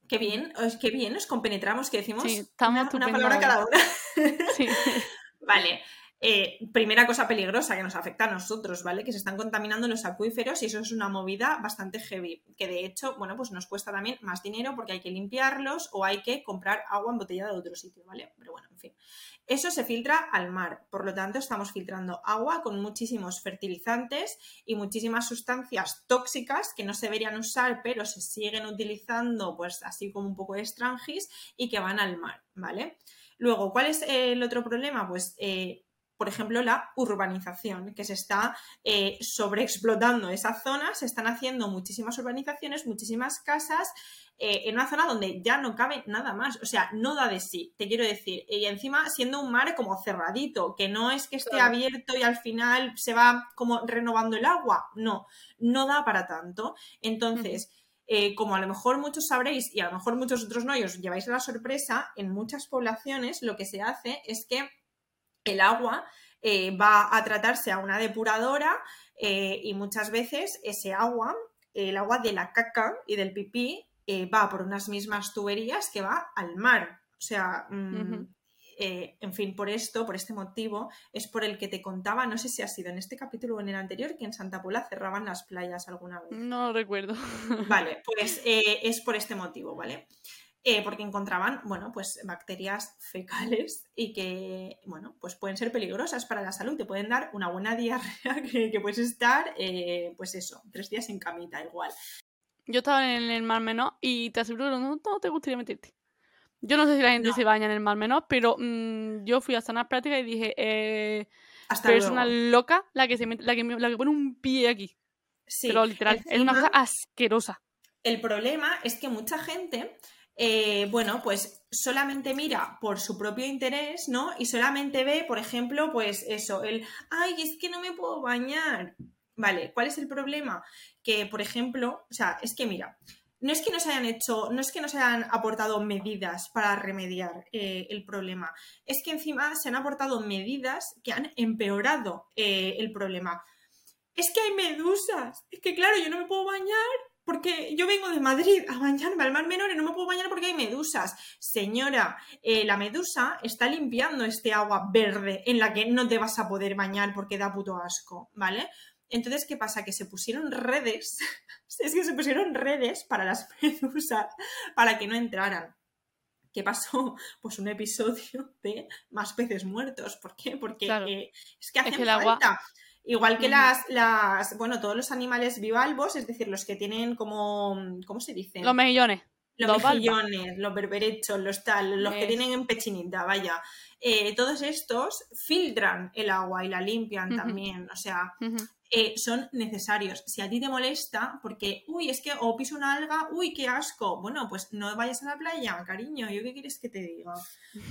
Qué bien, qué bien, nos compenetramos, que decimos Sí, estamos una, una palabra cada una. Sí. Vale. Eh, primera cosa peligrosa que nos afecta a nosotros, ¿vale? Que se están contaminando los acuíferos y eso es una movida bastante heavy. Que de hecho, bueno, pues nos cuesta también más dinero porque hay que limpiarlos o hay que comprar agua embotellada de otro sitio, ¿vale? Pero bueno, en fin. Eso se filtra al mar, por lo tanto estamos filtrando agua con muchísimos fertilizantes y muchísimas sustancias tóxicas que no se deberían usar, pero se siguen utilizando pues así como un poco de estrangis y que van al mar, ¿vale? Luego, ¿cuál es el otro problema? Pues eh, por ejemplo, la urbanización, que se está eh, sobreexplotando esa zona, se están haciendo muchísimas urbanizaciones, muchísimas casas eh, en una zona donde ya no cabe nada más, o sea, no da de sí, te quiero decir, y encima siendo un mar como cerradito, que no es que esté Claro. abierto y al final se va como renovando el agua, no, no da para tanto. Entonces, eh, como a lo mejor muchos sabréis y a lo mejor muchos otros no y os lleváis la sorpresa, en muchas poblaciones lo que se hace es que el agua eh, va a tratarse a una depuradora eh, y muchas veces ese agua, el agua de la caca y del pipí, eh, va por unas mismas tuberías que va al mar. O sea, mm, en fin, por esto, por este motivo, es por el que te contaba, no sé si ha sido en este capítulo o en el anterior, que en Santa Pola cerraban las playas alguna vez. No recuerdo. Vale, pues es por este motivo, ¿vale? Eh, porque encontraban, bueno, pues bacterias fecales y que, bueno, pues pueden ser peligrosas para la salud, te pueden dar una buena diarrea que, que puedes estar, eh, pues eso, tres días en camita igual. Yo estaba en el Mar Menor y te aseguro que no, no te gustaría meterte. Yo no sé si la gente No. se baña en el Mar Menor, pero mm, yo fui a sanar práctica y dije, eh, Hasta pero es una loca la que se mete- la que, la que pone un pie aquí. Sí, pero literal, es una cosa asquerosa. El problema es que mucha gente, eh, bueno, pues solamente mira por su propio interés, ¿no? Y solamente ve, por ejemplo, pues eso, el, ay, es que no me puedo bañar. Vale, ¿cuál es el problema? Que, por ejemplo, o sea, es que mira, no es que nos hayan hecho, no es que nos hayan aportado medidas para remediar eh, el problema, es que encima se han aportado medidas que han empeorado eh, el problema. Es que hay medusas, es que claro, yo no me puedo bañar porque yo vengo de Madrid a bañarme al mar menor y no me puedo bañar porque hay medusas. Señora, eh, la medusa está limpiando este agua verde en la que no te vas a poder bañar porque da puto asco, ¿vale? Entonces, ¿qué pasa? Que se pusieron redes, es que se pusieron redes para las medusas para que no entraran. ¿Qué pasó? Pues un episodio de más peces muertos. ¿Por qué? Porque Claro. eh, es que hacen que el agua- falta. Igual que las, las, bueno, todos los animales bivalvos, es decir, los que tienen como, ¿cómo se dice? Los mejillones. los los valvas. mejillones, los berberechos, los tal, los que tienen en pechinita, vaya. Eh, todos estos filtran el agua y la limpian también. O sea, eh, son necesarios. Si a ti te molesta, porque, uy, es que o piso una alga, uy, qué asco. Bueno, pues no vayas a la playa, cariño. ¿Yo qué quieres que te diga?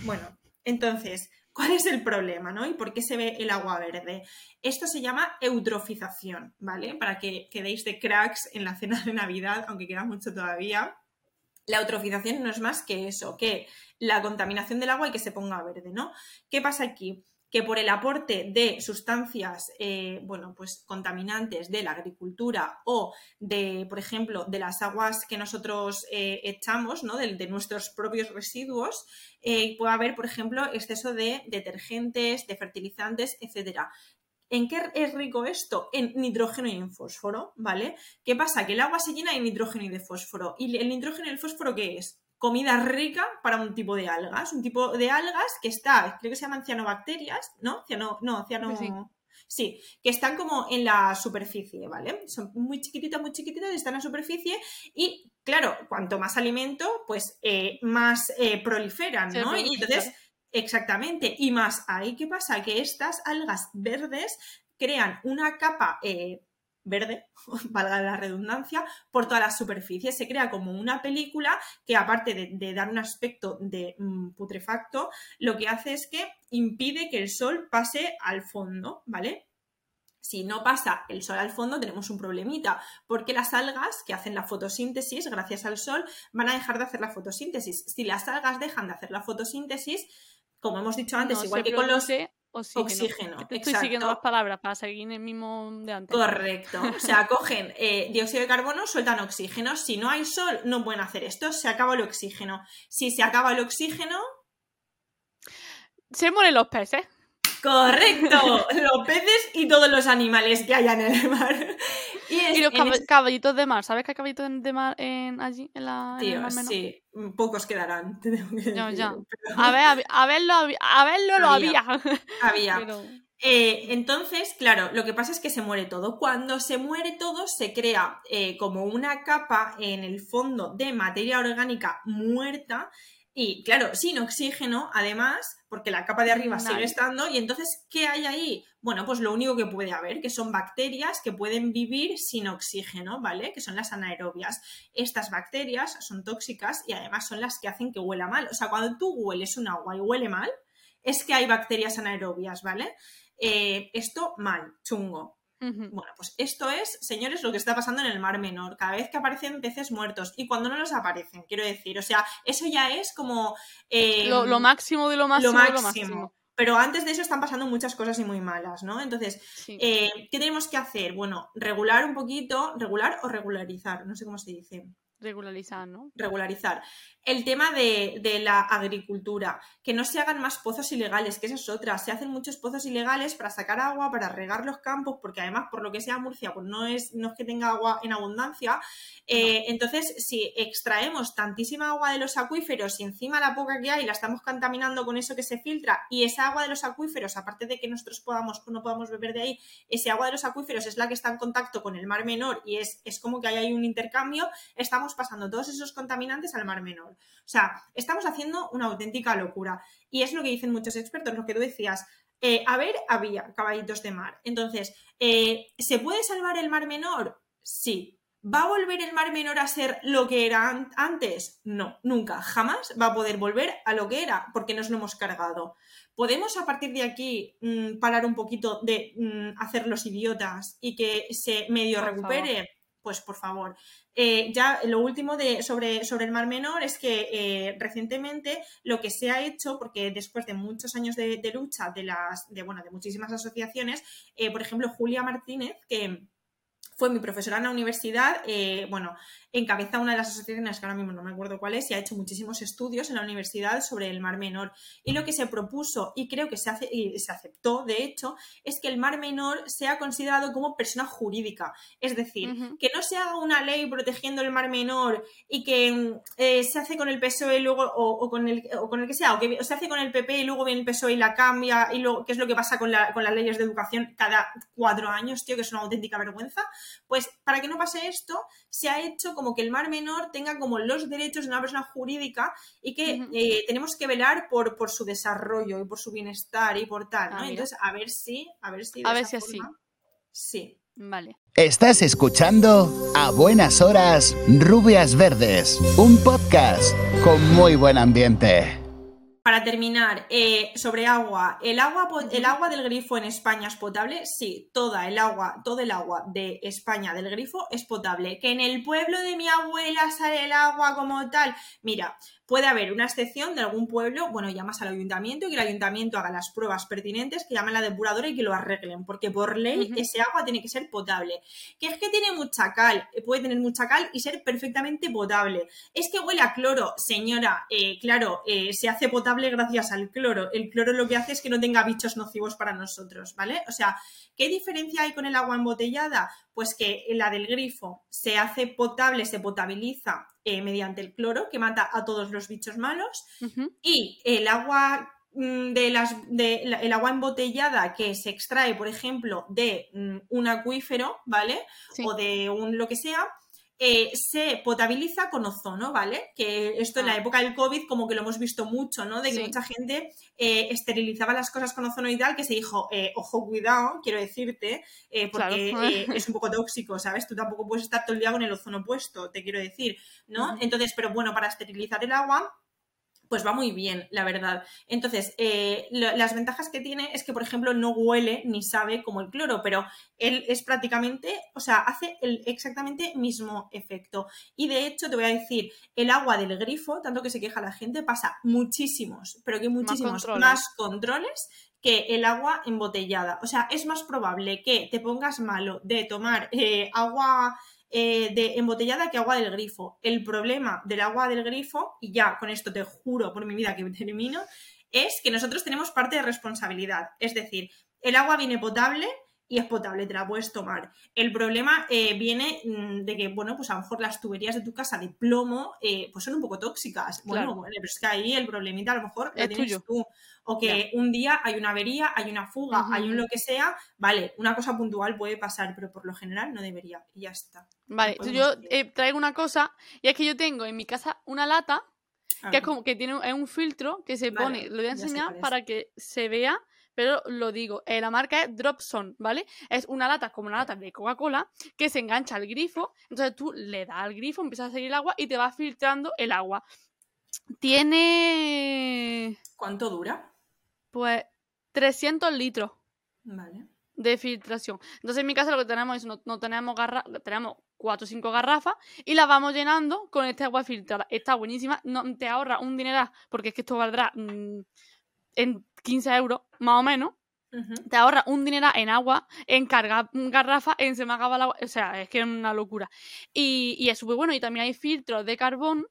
Bueno, entonces, ¿cuál es el problema, no? ¿Y por qué se ve el agua verde? Esto se llama eutrofización, ¿vale? Para que quedéis de cracks en la cena de Navidad, aunque queda mucho todavía. La eutrofización no es más que eso, que la contaminación del agua y que se ponga verde, ¿no? ¿Qué pasa aquí? Que por el aporte de sustancias, eh, bueno, pues contaminantes de la agricultura o de, por ejemplo, de las aguas que nosotros eh, echamos, ¿no? De, nuestros propios residuos, eh, puede haber, por ejemplo, exceso de detergentes, de fertilizantes, etcétera. ¿En qué es rico esto? En nitrógeno y en fósforo, ¿vale? ¿Qué pasa? Que el agua se llena de nitrógeno y de fósforo. ¿Y el nitrógeno y el fósforo qué es? Comida rica para un tipo de algas. Un tipo de algas que está, creo que se llaman cianobacterias, ¿no? Ciano, no, ciano... Sí. Sí, que están como en la superficie, ¿vale? Son muy chiquititas, muy chiquititas, están en la superficie y, claro, cuanto más alimento, pues eh, más eh, proliferan, ¿no? Y reproducen, entonces, exactamente, y más ahí, ¿qué pasa? Que estas algas verdes crean una capa eh, verde, valga la redundancia, por toda la superficie. Se crea como una película que, aparte de, de dar un aspecto de mm, putrefacto, lo que hace es que impide que el sol pase al fondo, ¿vale? Si no pasa el sol al fondo, tenemos un problemita, porque las algas que hacen la fotosíntesis, gracias al sol, van a dejar de hacer la fotosíntesis. Si las algas dejan de hacer la fotosíntesis, como hemos dicho antes, No igual que con los oxígeno. oxígeno, Estoy siguiendo las palabras para seguir en el mismo de antes. Correcto. O sea, cogen eh, dióxido de carbono, sueltan oxígeno. Si no hay sol, no pueden hacer esto. Se acaba el oxígeno. Si se acaba el oxígeno, Se mueren los peces. correcto. los peces y todos los animales que hayan en el mar. Y, es- Y los cab- caballitos de mar. ¿Sabes que hay caballitos de mar en, allí, en, la, en el Tío, Mar sí, pocos quedarán. te tengo que decir, ya. pero A ver, a, ver- a verlo, habi- a verlo lo Había. había. Había. Pero- Eh, entonces, claro, lo que pasa es que se muere todo. Cuando se muere todo, se crea eh, como una capa en el fondo de materia orgánica muerta Y claro, sin oxígeno, además, porque la capa de arriba sigue estando. Y entonces, ¿qué hay ahí? Bueno, pues lo único que puede haber, que son bacterias que pueden vivir sin oxígeno, ¿vale? Que son las anaerobias. Estas bacterias son tóxicas y además son las que hacen que huela mal. O sea, cuando tú hueles un agua y huele mal, es que hay bacterias anaerobias, ¿vale? Eh, esto mal, chungo. Bueno, pues esto es, señores, lo que está pasando en el Mar Menor. Cada vez que aparecen peces muertos y cuando no los aparecen, quiero decir, o sea, eso ya es como... eh, Lo, lo máximo de lo máximo, lo de lo máximo. máximo. Pero antes de eso están pasando muchas cosas y muy malas, ¿no? Entonces, Sí. eh, ¿qué tenemos que hacer? Bueno, regular un poquito, regular o regularizar, no sé cómo se dice Regularizar, ¿no? regularizar. El tema de, de la agricultura, que no se hagan más pozos ilegales, que esa es otra. Se hacen muchos pozos ilegales para sacar agua, para regar los campos, porque además, por lo que sea Murcia, pues no es, no es que tenga agua en abundancia. Eh, Entonces, si extraemos tantísima agua de los acuíferos y encima la poca que hay la estamos contaminando con eso que se filtra, y esa agua de los acuíferos, aparte de que nosotros podamos o no podamos beber de ahí, ese agua de los acuíferos es la que está en contacto con el mar menor y es, es como que hay un intercambio, estamos pasando todos esos contaminantes al mar menor. O sea, estamos haciendo una auténtica locura. Y es lo que dicen muchos expertos, lo que tú decías. eh, a ver, había caballitos de mar. Entonces, eh, ¿se puede salvar el mar menor? Sí. ¿Va a volver el mar menor a ser lo que era an- antes? No, nunca, jamás va a poder volver a lo que era, porque nos lo hemos cargado. ¿Podemos a partir de aquí mm, parar un poquito de mm, hacer los idiotas y que se medio Por recupere? Pues por favor. Eh, ya lo último sobre, sobre el Mar Menor es que eh, recientemente lo que se ha hecho, porque después de muchos años de, lucha de las, de, bueno, de muchísimas asociaciones, eh, por ejemplo, Julia Martínez, que fue mi profesora en la universidad, bueno, encabeza una de las asociaciones que ahora mismo no me acuerdo cuál es y ha hecho muchísimos estudios en la universidad sobre el Mar Menor. Y lo que se propuso, y creo que se, hace, y se aceptó, de hecho, es que el Mar Menor sea considerado como persona jurídica. Es decir, que no se haga una ley protegiendo el Mar Menor y que mm, eh, se hace con el PSOE luego, o, o con el, o con el que sea, o que se hace con el PP y luego viene el PSOE y la cambia, y luego, ¿qué es lo que pasa con, la- con las leyes de educación cada cuatro años, tío? Que es una auténtica vergüenza. Pues para que no pase esto, se ha hecho como que el Mar Menor tenga como los derechos de una persona jurídica y que eh, tenemos que velar por, por su desarrollo y por su bienestar y por tal, ¿no? Ah. Entonces, a ver si, a ver si de A ver si así. Sí. Vale. Estás escuchando A Buenas Horas Rubias Verdes, un podcast con muy buen ambiente. Para terminar, eh, sobre agua, ¿el agua, ¿el agua del grifo en España es potable? Sí, toda el agua, todo el agua de España del grifo es potable. ¿Que en el pueblo de mi abuela sale el agua como tal? Mira, puede haber una excepción de algún pueblo, bueno, llamas al ayuntamiento y que el ayuntamiento haga las pruebas pertinentes, que llamen a la depuradora y que lo arreglen, porque por ley ese agua tiene que ser potable. Que es que tiene mucha cal, eh, puede tener mucha cal y ser perfectamente potable. Es que huele a cloro, señora, eh, claro, eh, se hace potable gracias al cloro. El cloro lo que hace es que no tenga bichos nocivos para nosotros, ¿vale? O sea, ¿qué diferencia hay con el agua embotellada? Pues que la del grifo se hace potable, se potabiliza eh, mediante el cloro, que mata a todos los bichos malos, y el agua mm, de las de la- el agua embotellada que se extrae, por ejemplo, de mm, un acuífero, ¿vale? Sí. o de un lo que sea, eh, se potabiliza con ozono, ¿vale? Que esto en la Ah. época del COVID como que lo hemos visto mucho, ¿no? De que Sí. mucha gente eh, esterilizaba las cosas con ozono y tal, que se dijo, eh, ojo, cuidado, quiero decirte, eh, porque Claro. es un poco tóxico, ¿sabes? Tú tampoco puedes estar todo el día con el ozono puesto, te quiero decir, ¿no? Entonces, pero bueno, para esterilizar el agua pues va muy bien, la verdad. Entonces, eh, lo- las ventajas que tiene es que, por ejemplo, no huele ni sabe como el cloro, pero él es prácticamente, o sea, hace el exactamente mismo efecto. Y de hecho, te voy a decir, el agua del grifo, tanto que se queja la gente, pasa muchísimos, pero que muchísimos controles. más controles que el agua embotellada. O sea, es más probable que te pongas malo de tomar eh, agua eh, de embotellada que agua del grifo. El problema del agua del grifo, y ya con esto te juro por mi vida que termino, es que nosotros tenemos parte de responsabilidad. Es decir, el agua viene potable y es potable, te la puedes tomar. El problema eh, viene mm, de que, bueno, pues a lo mejor las tuberías de tu casa de plomo eh, pues son un poco tóxicas. Bueno, Claro. bueno, pero es que ahí el problemita a lo mejor lo Es tienes tuyo. tú. O que un día hay una avería, hay una fuga, hay un lo que sea, vale, una cosa puntual puede pasar, pero por lo general no debería. Y ya está. Vale, yo eh, traigo una cosa, y es que yo tengo en mi casa una lata A que es como que tiene es un filtro que se Vale, pone, lo voy a enseñar para que se vea, pero lo digo, eh, la marca es Dropson, ¿vale? Es una lata como una lata de Coca-Cola que se engancha al grifo, entonces tú le das al grifo, empiezas a salir el agua y te va filtrando el agua. Tiene ¿Cuánto dura? pues 300 litros Vale. de filtración. Entonces en mi casa lo que tenemos es, no, no tenemos garra tenemos 4 o 5 garrafas y las vamos llenando con este agua filtrada. Está buenísima, no, te ahorra un dineral, porque es que esto valdrá mm, en 15 euros, más o menos. Te ahorra un dineral en agua, en cargar garrafa, en se me acaba el agua. O sea, es que es una locura. Y, y es súper bueno. Y también hay filtros de carbón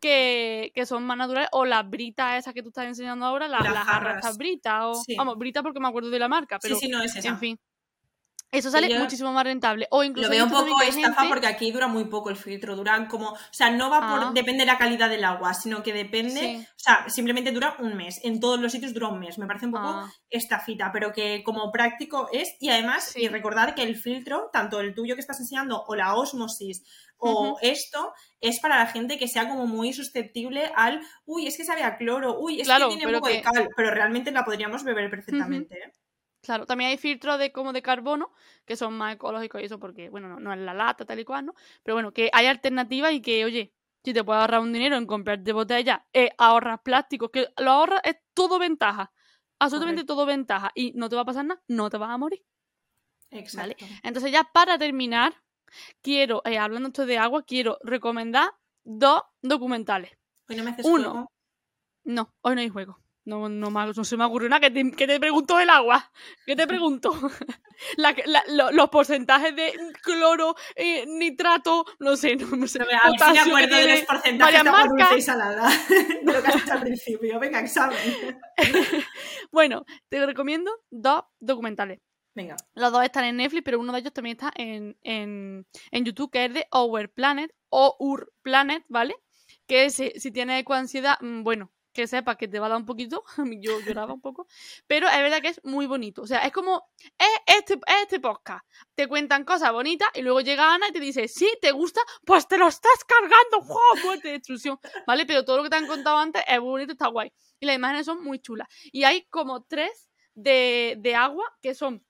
que, que son más naturales. O las britas esas que tú estás enseñando ahora, la- Las las jarras jarras. estas britas. O, Sí. Vamos, brita porque me acuerdo de la marca. Pero, sí, sí, no es esa. en fin. Eso sale yo muchísimo más rentable. O incluso Lo veo un poco estafa gente- porque aquí dura muy poco el filtro, duran como, o sea, no va por, Ah. depende de la calidad del agua, sino que depende, Sí. o sea, simplemente dura un mes, en todos los sitios dura un mes, me parece un poco Ah. estafita, pero que como práctico es, y además, Sí. y recordar que el filtro, tanto el tuyo que estás enseñando o la osmosis o esto, es para la gente que sea como muy susceptible al, uy, es que sabe a cloro, uy, es Claro, que tiene un poco de cal, pero realmente la podríamos beber perfectamente. Claro, también hay filtros de como de carbono, que son más ecológicos y eso, porque, bueno, no, no es la lata tal y cual, ¿no? Pero bueno, que hay alternativas y que, oye, si te puedes ahorrar un dinero en comprarte botellas, eh, ahorras plásticos, que lo ahorras es todo ventaja. Absolutamente Correcto. todo ventaja. Y no te va a pasar nada, no te vas a morir. Exacto. Entonces, ya para terminar, quiero, eh, hablando esto de agua, quiero recomendar dos documentales. Hoy no me haces Uno. juego. No, hoy no hay juego. No, no, no se me ocurrió nada. que te, que te pregunto del agua? ¿Qué te pregunto? La la- lo- los porcentajes de cloro, eh, nitrato, no sé, no, no sé. No, a ver si me acuerdo de los porcentajes de agua dulce y salada de lo que has dicho al principio. Venga, examen. Bueno, te recomiendo dos documentales. Venga. Los dos están en Netflix, pero uno de ellos también está en, en, en YouTube, que es de Our Planet, o Ur Planet, ¿vale? Que si, si tienes ecoansiedad, mm, bueno, que sepas que te va a dar un poquito. Yo lloraba un poco. Pero es verdad que es muy bonito. O sea, es como. Es este, es este podcast. Te cuentan cosas bonitas y luego llega Ana y te dice: Sí, te gusta, pues te lo estás cargando. ¡Wow! Fuerte destrucción. ¿Vale? Pero todo lo que te han contado antes es bonito, está guay. Y las imágenes son muy chulas. Y hay como tres de, de agua que son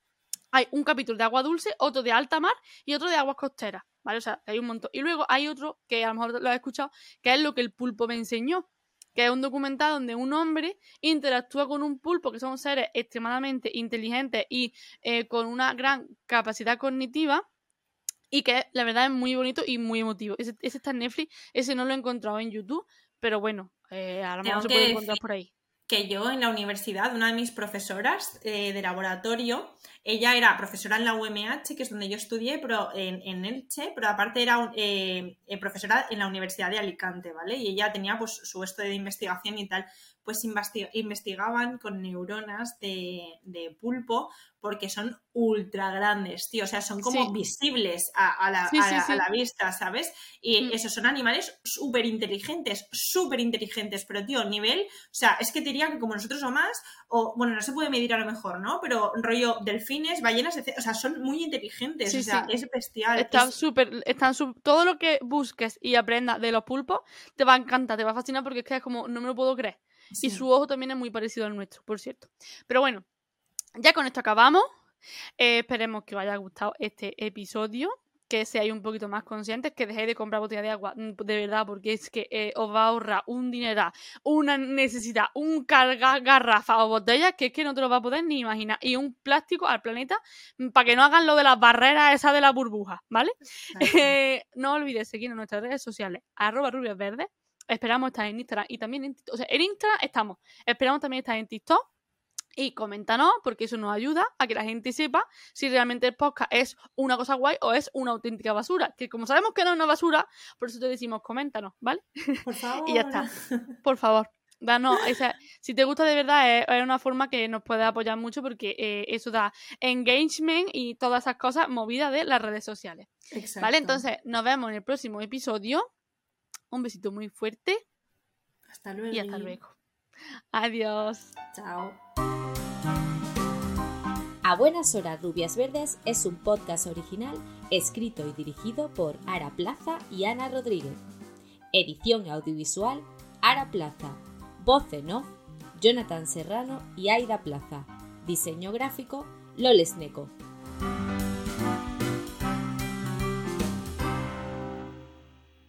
hay un capítulo de agua dulce, otro de alta mar y otro de aguas costeras, ¿vale? O sea, hay un montón. Y luego hay otro que a lo mejor lo has escuchado, que es lo que el pulpo me enseñó, que es un documental donde un hombre interactúa con un pulpo, que son seres extremadamente inteligentes y eh, con una gran capacidad cognitiva. Y que la verdad es muy bonito y muy emotivo. Ese, ese está en Netflix, ese no lo he encontrado en YouTube, pero bueno, eh, a lo mejor se puede encontrar por ahí. Que yo en la universidad, una de mis profesoras eh, de laboratorio, ella era profesora en la UMH, que es donde yo estudié, pero en, en Elche, pero aparte era eh, eh, profesora en la Universidad de Alicante, ¿vale? Y ella tenía pues su estudio de investigación y tal, pues investi- investigaban con neuronas de, de pulpo porque son ultra grandes, tío, o sea, son como Sí. visibles a, a la, Sí, a sí, la- a sí. la vista, ¿sabes? Y Mm. esos son animales súper inteligentes, súper inteligentes, pero tío, nivel, o sea, es que te diría que como nosotros o más, o bueno, no se puede medir a lo mejor, ¿no? Pero rollo delfines, ballenas, etc. O sea, son muy inteligentes, Sí, o sea, sí. es bestial. Están es- súper, están su- todo lo que busques y aprendas de los pulpos te va a encantar, te va a fascinar porque es que es como, no me lo puedo creer. Sí. Y su ojo también es muy parecido al nuestro, por cierto. Pero bueno, ya con esto acabamos. Eh, esperemos que os haya gustado este episodio. Que seáis un poquito más conscientes, que dejéis de comprar botellas de agua, mm, de verdad, porque es que eh, os va a ahorrar un dineral, una necesidad, un carga garrafa o botellas que es que no te lo va a poder ni imaginar. Y un plástico al planeta para que no hagan lo de las barreras esas de la burbuja, ¿vale? Eh, no olvides seguirnos en nuestras redes sociales, arroba rubias verdes. Esperamos estar en Instagram y también en TikTok. O sea, en Instagram estamos. Esperamos también estar en TikTok. Y coméntanos, porque eso nos ayuda a que la gente sepa si realmente el podcast es una cosa guay o es una auténtica basura. Que como sabemos que no es una basura, por eso te decimos coméntanos, ¿vale? Por favor. Y ya está. Por favor, danos si te gusta de verdad, es, es una forma que nos puede apoyar mucho porque eh, eso da engagement y todas esas cosas movidas de las redes sociales. Exacto. ¿Vale? Entonces, nos vemos en el próximo episodio. Un besito muy fuerte Hasta luego. y hasta luego. Adiós. Chao. A Buenas Horas Rubias Verdes es un podcast original escrito y dirigido por Ara Plaza y Ana Rodríguez. Edición audiovisual Ara Plaza. Voz en off, Jonathan Serrano y Aida Plaza. Diseño gráfico, Loles Neco.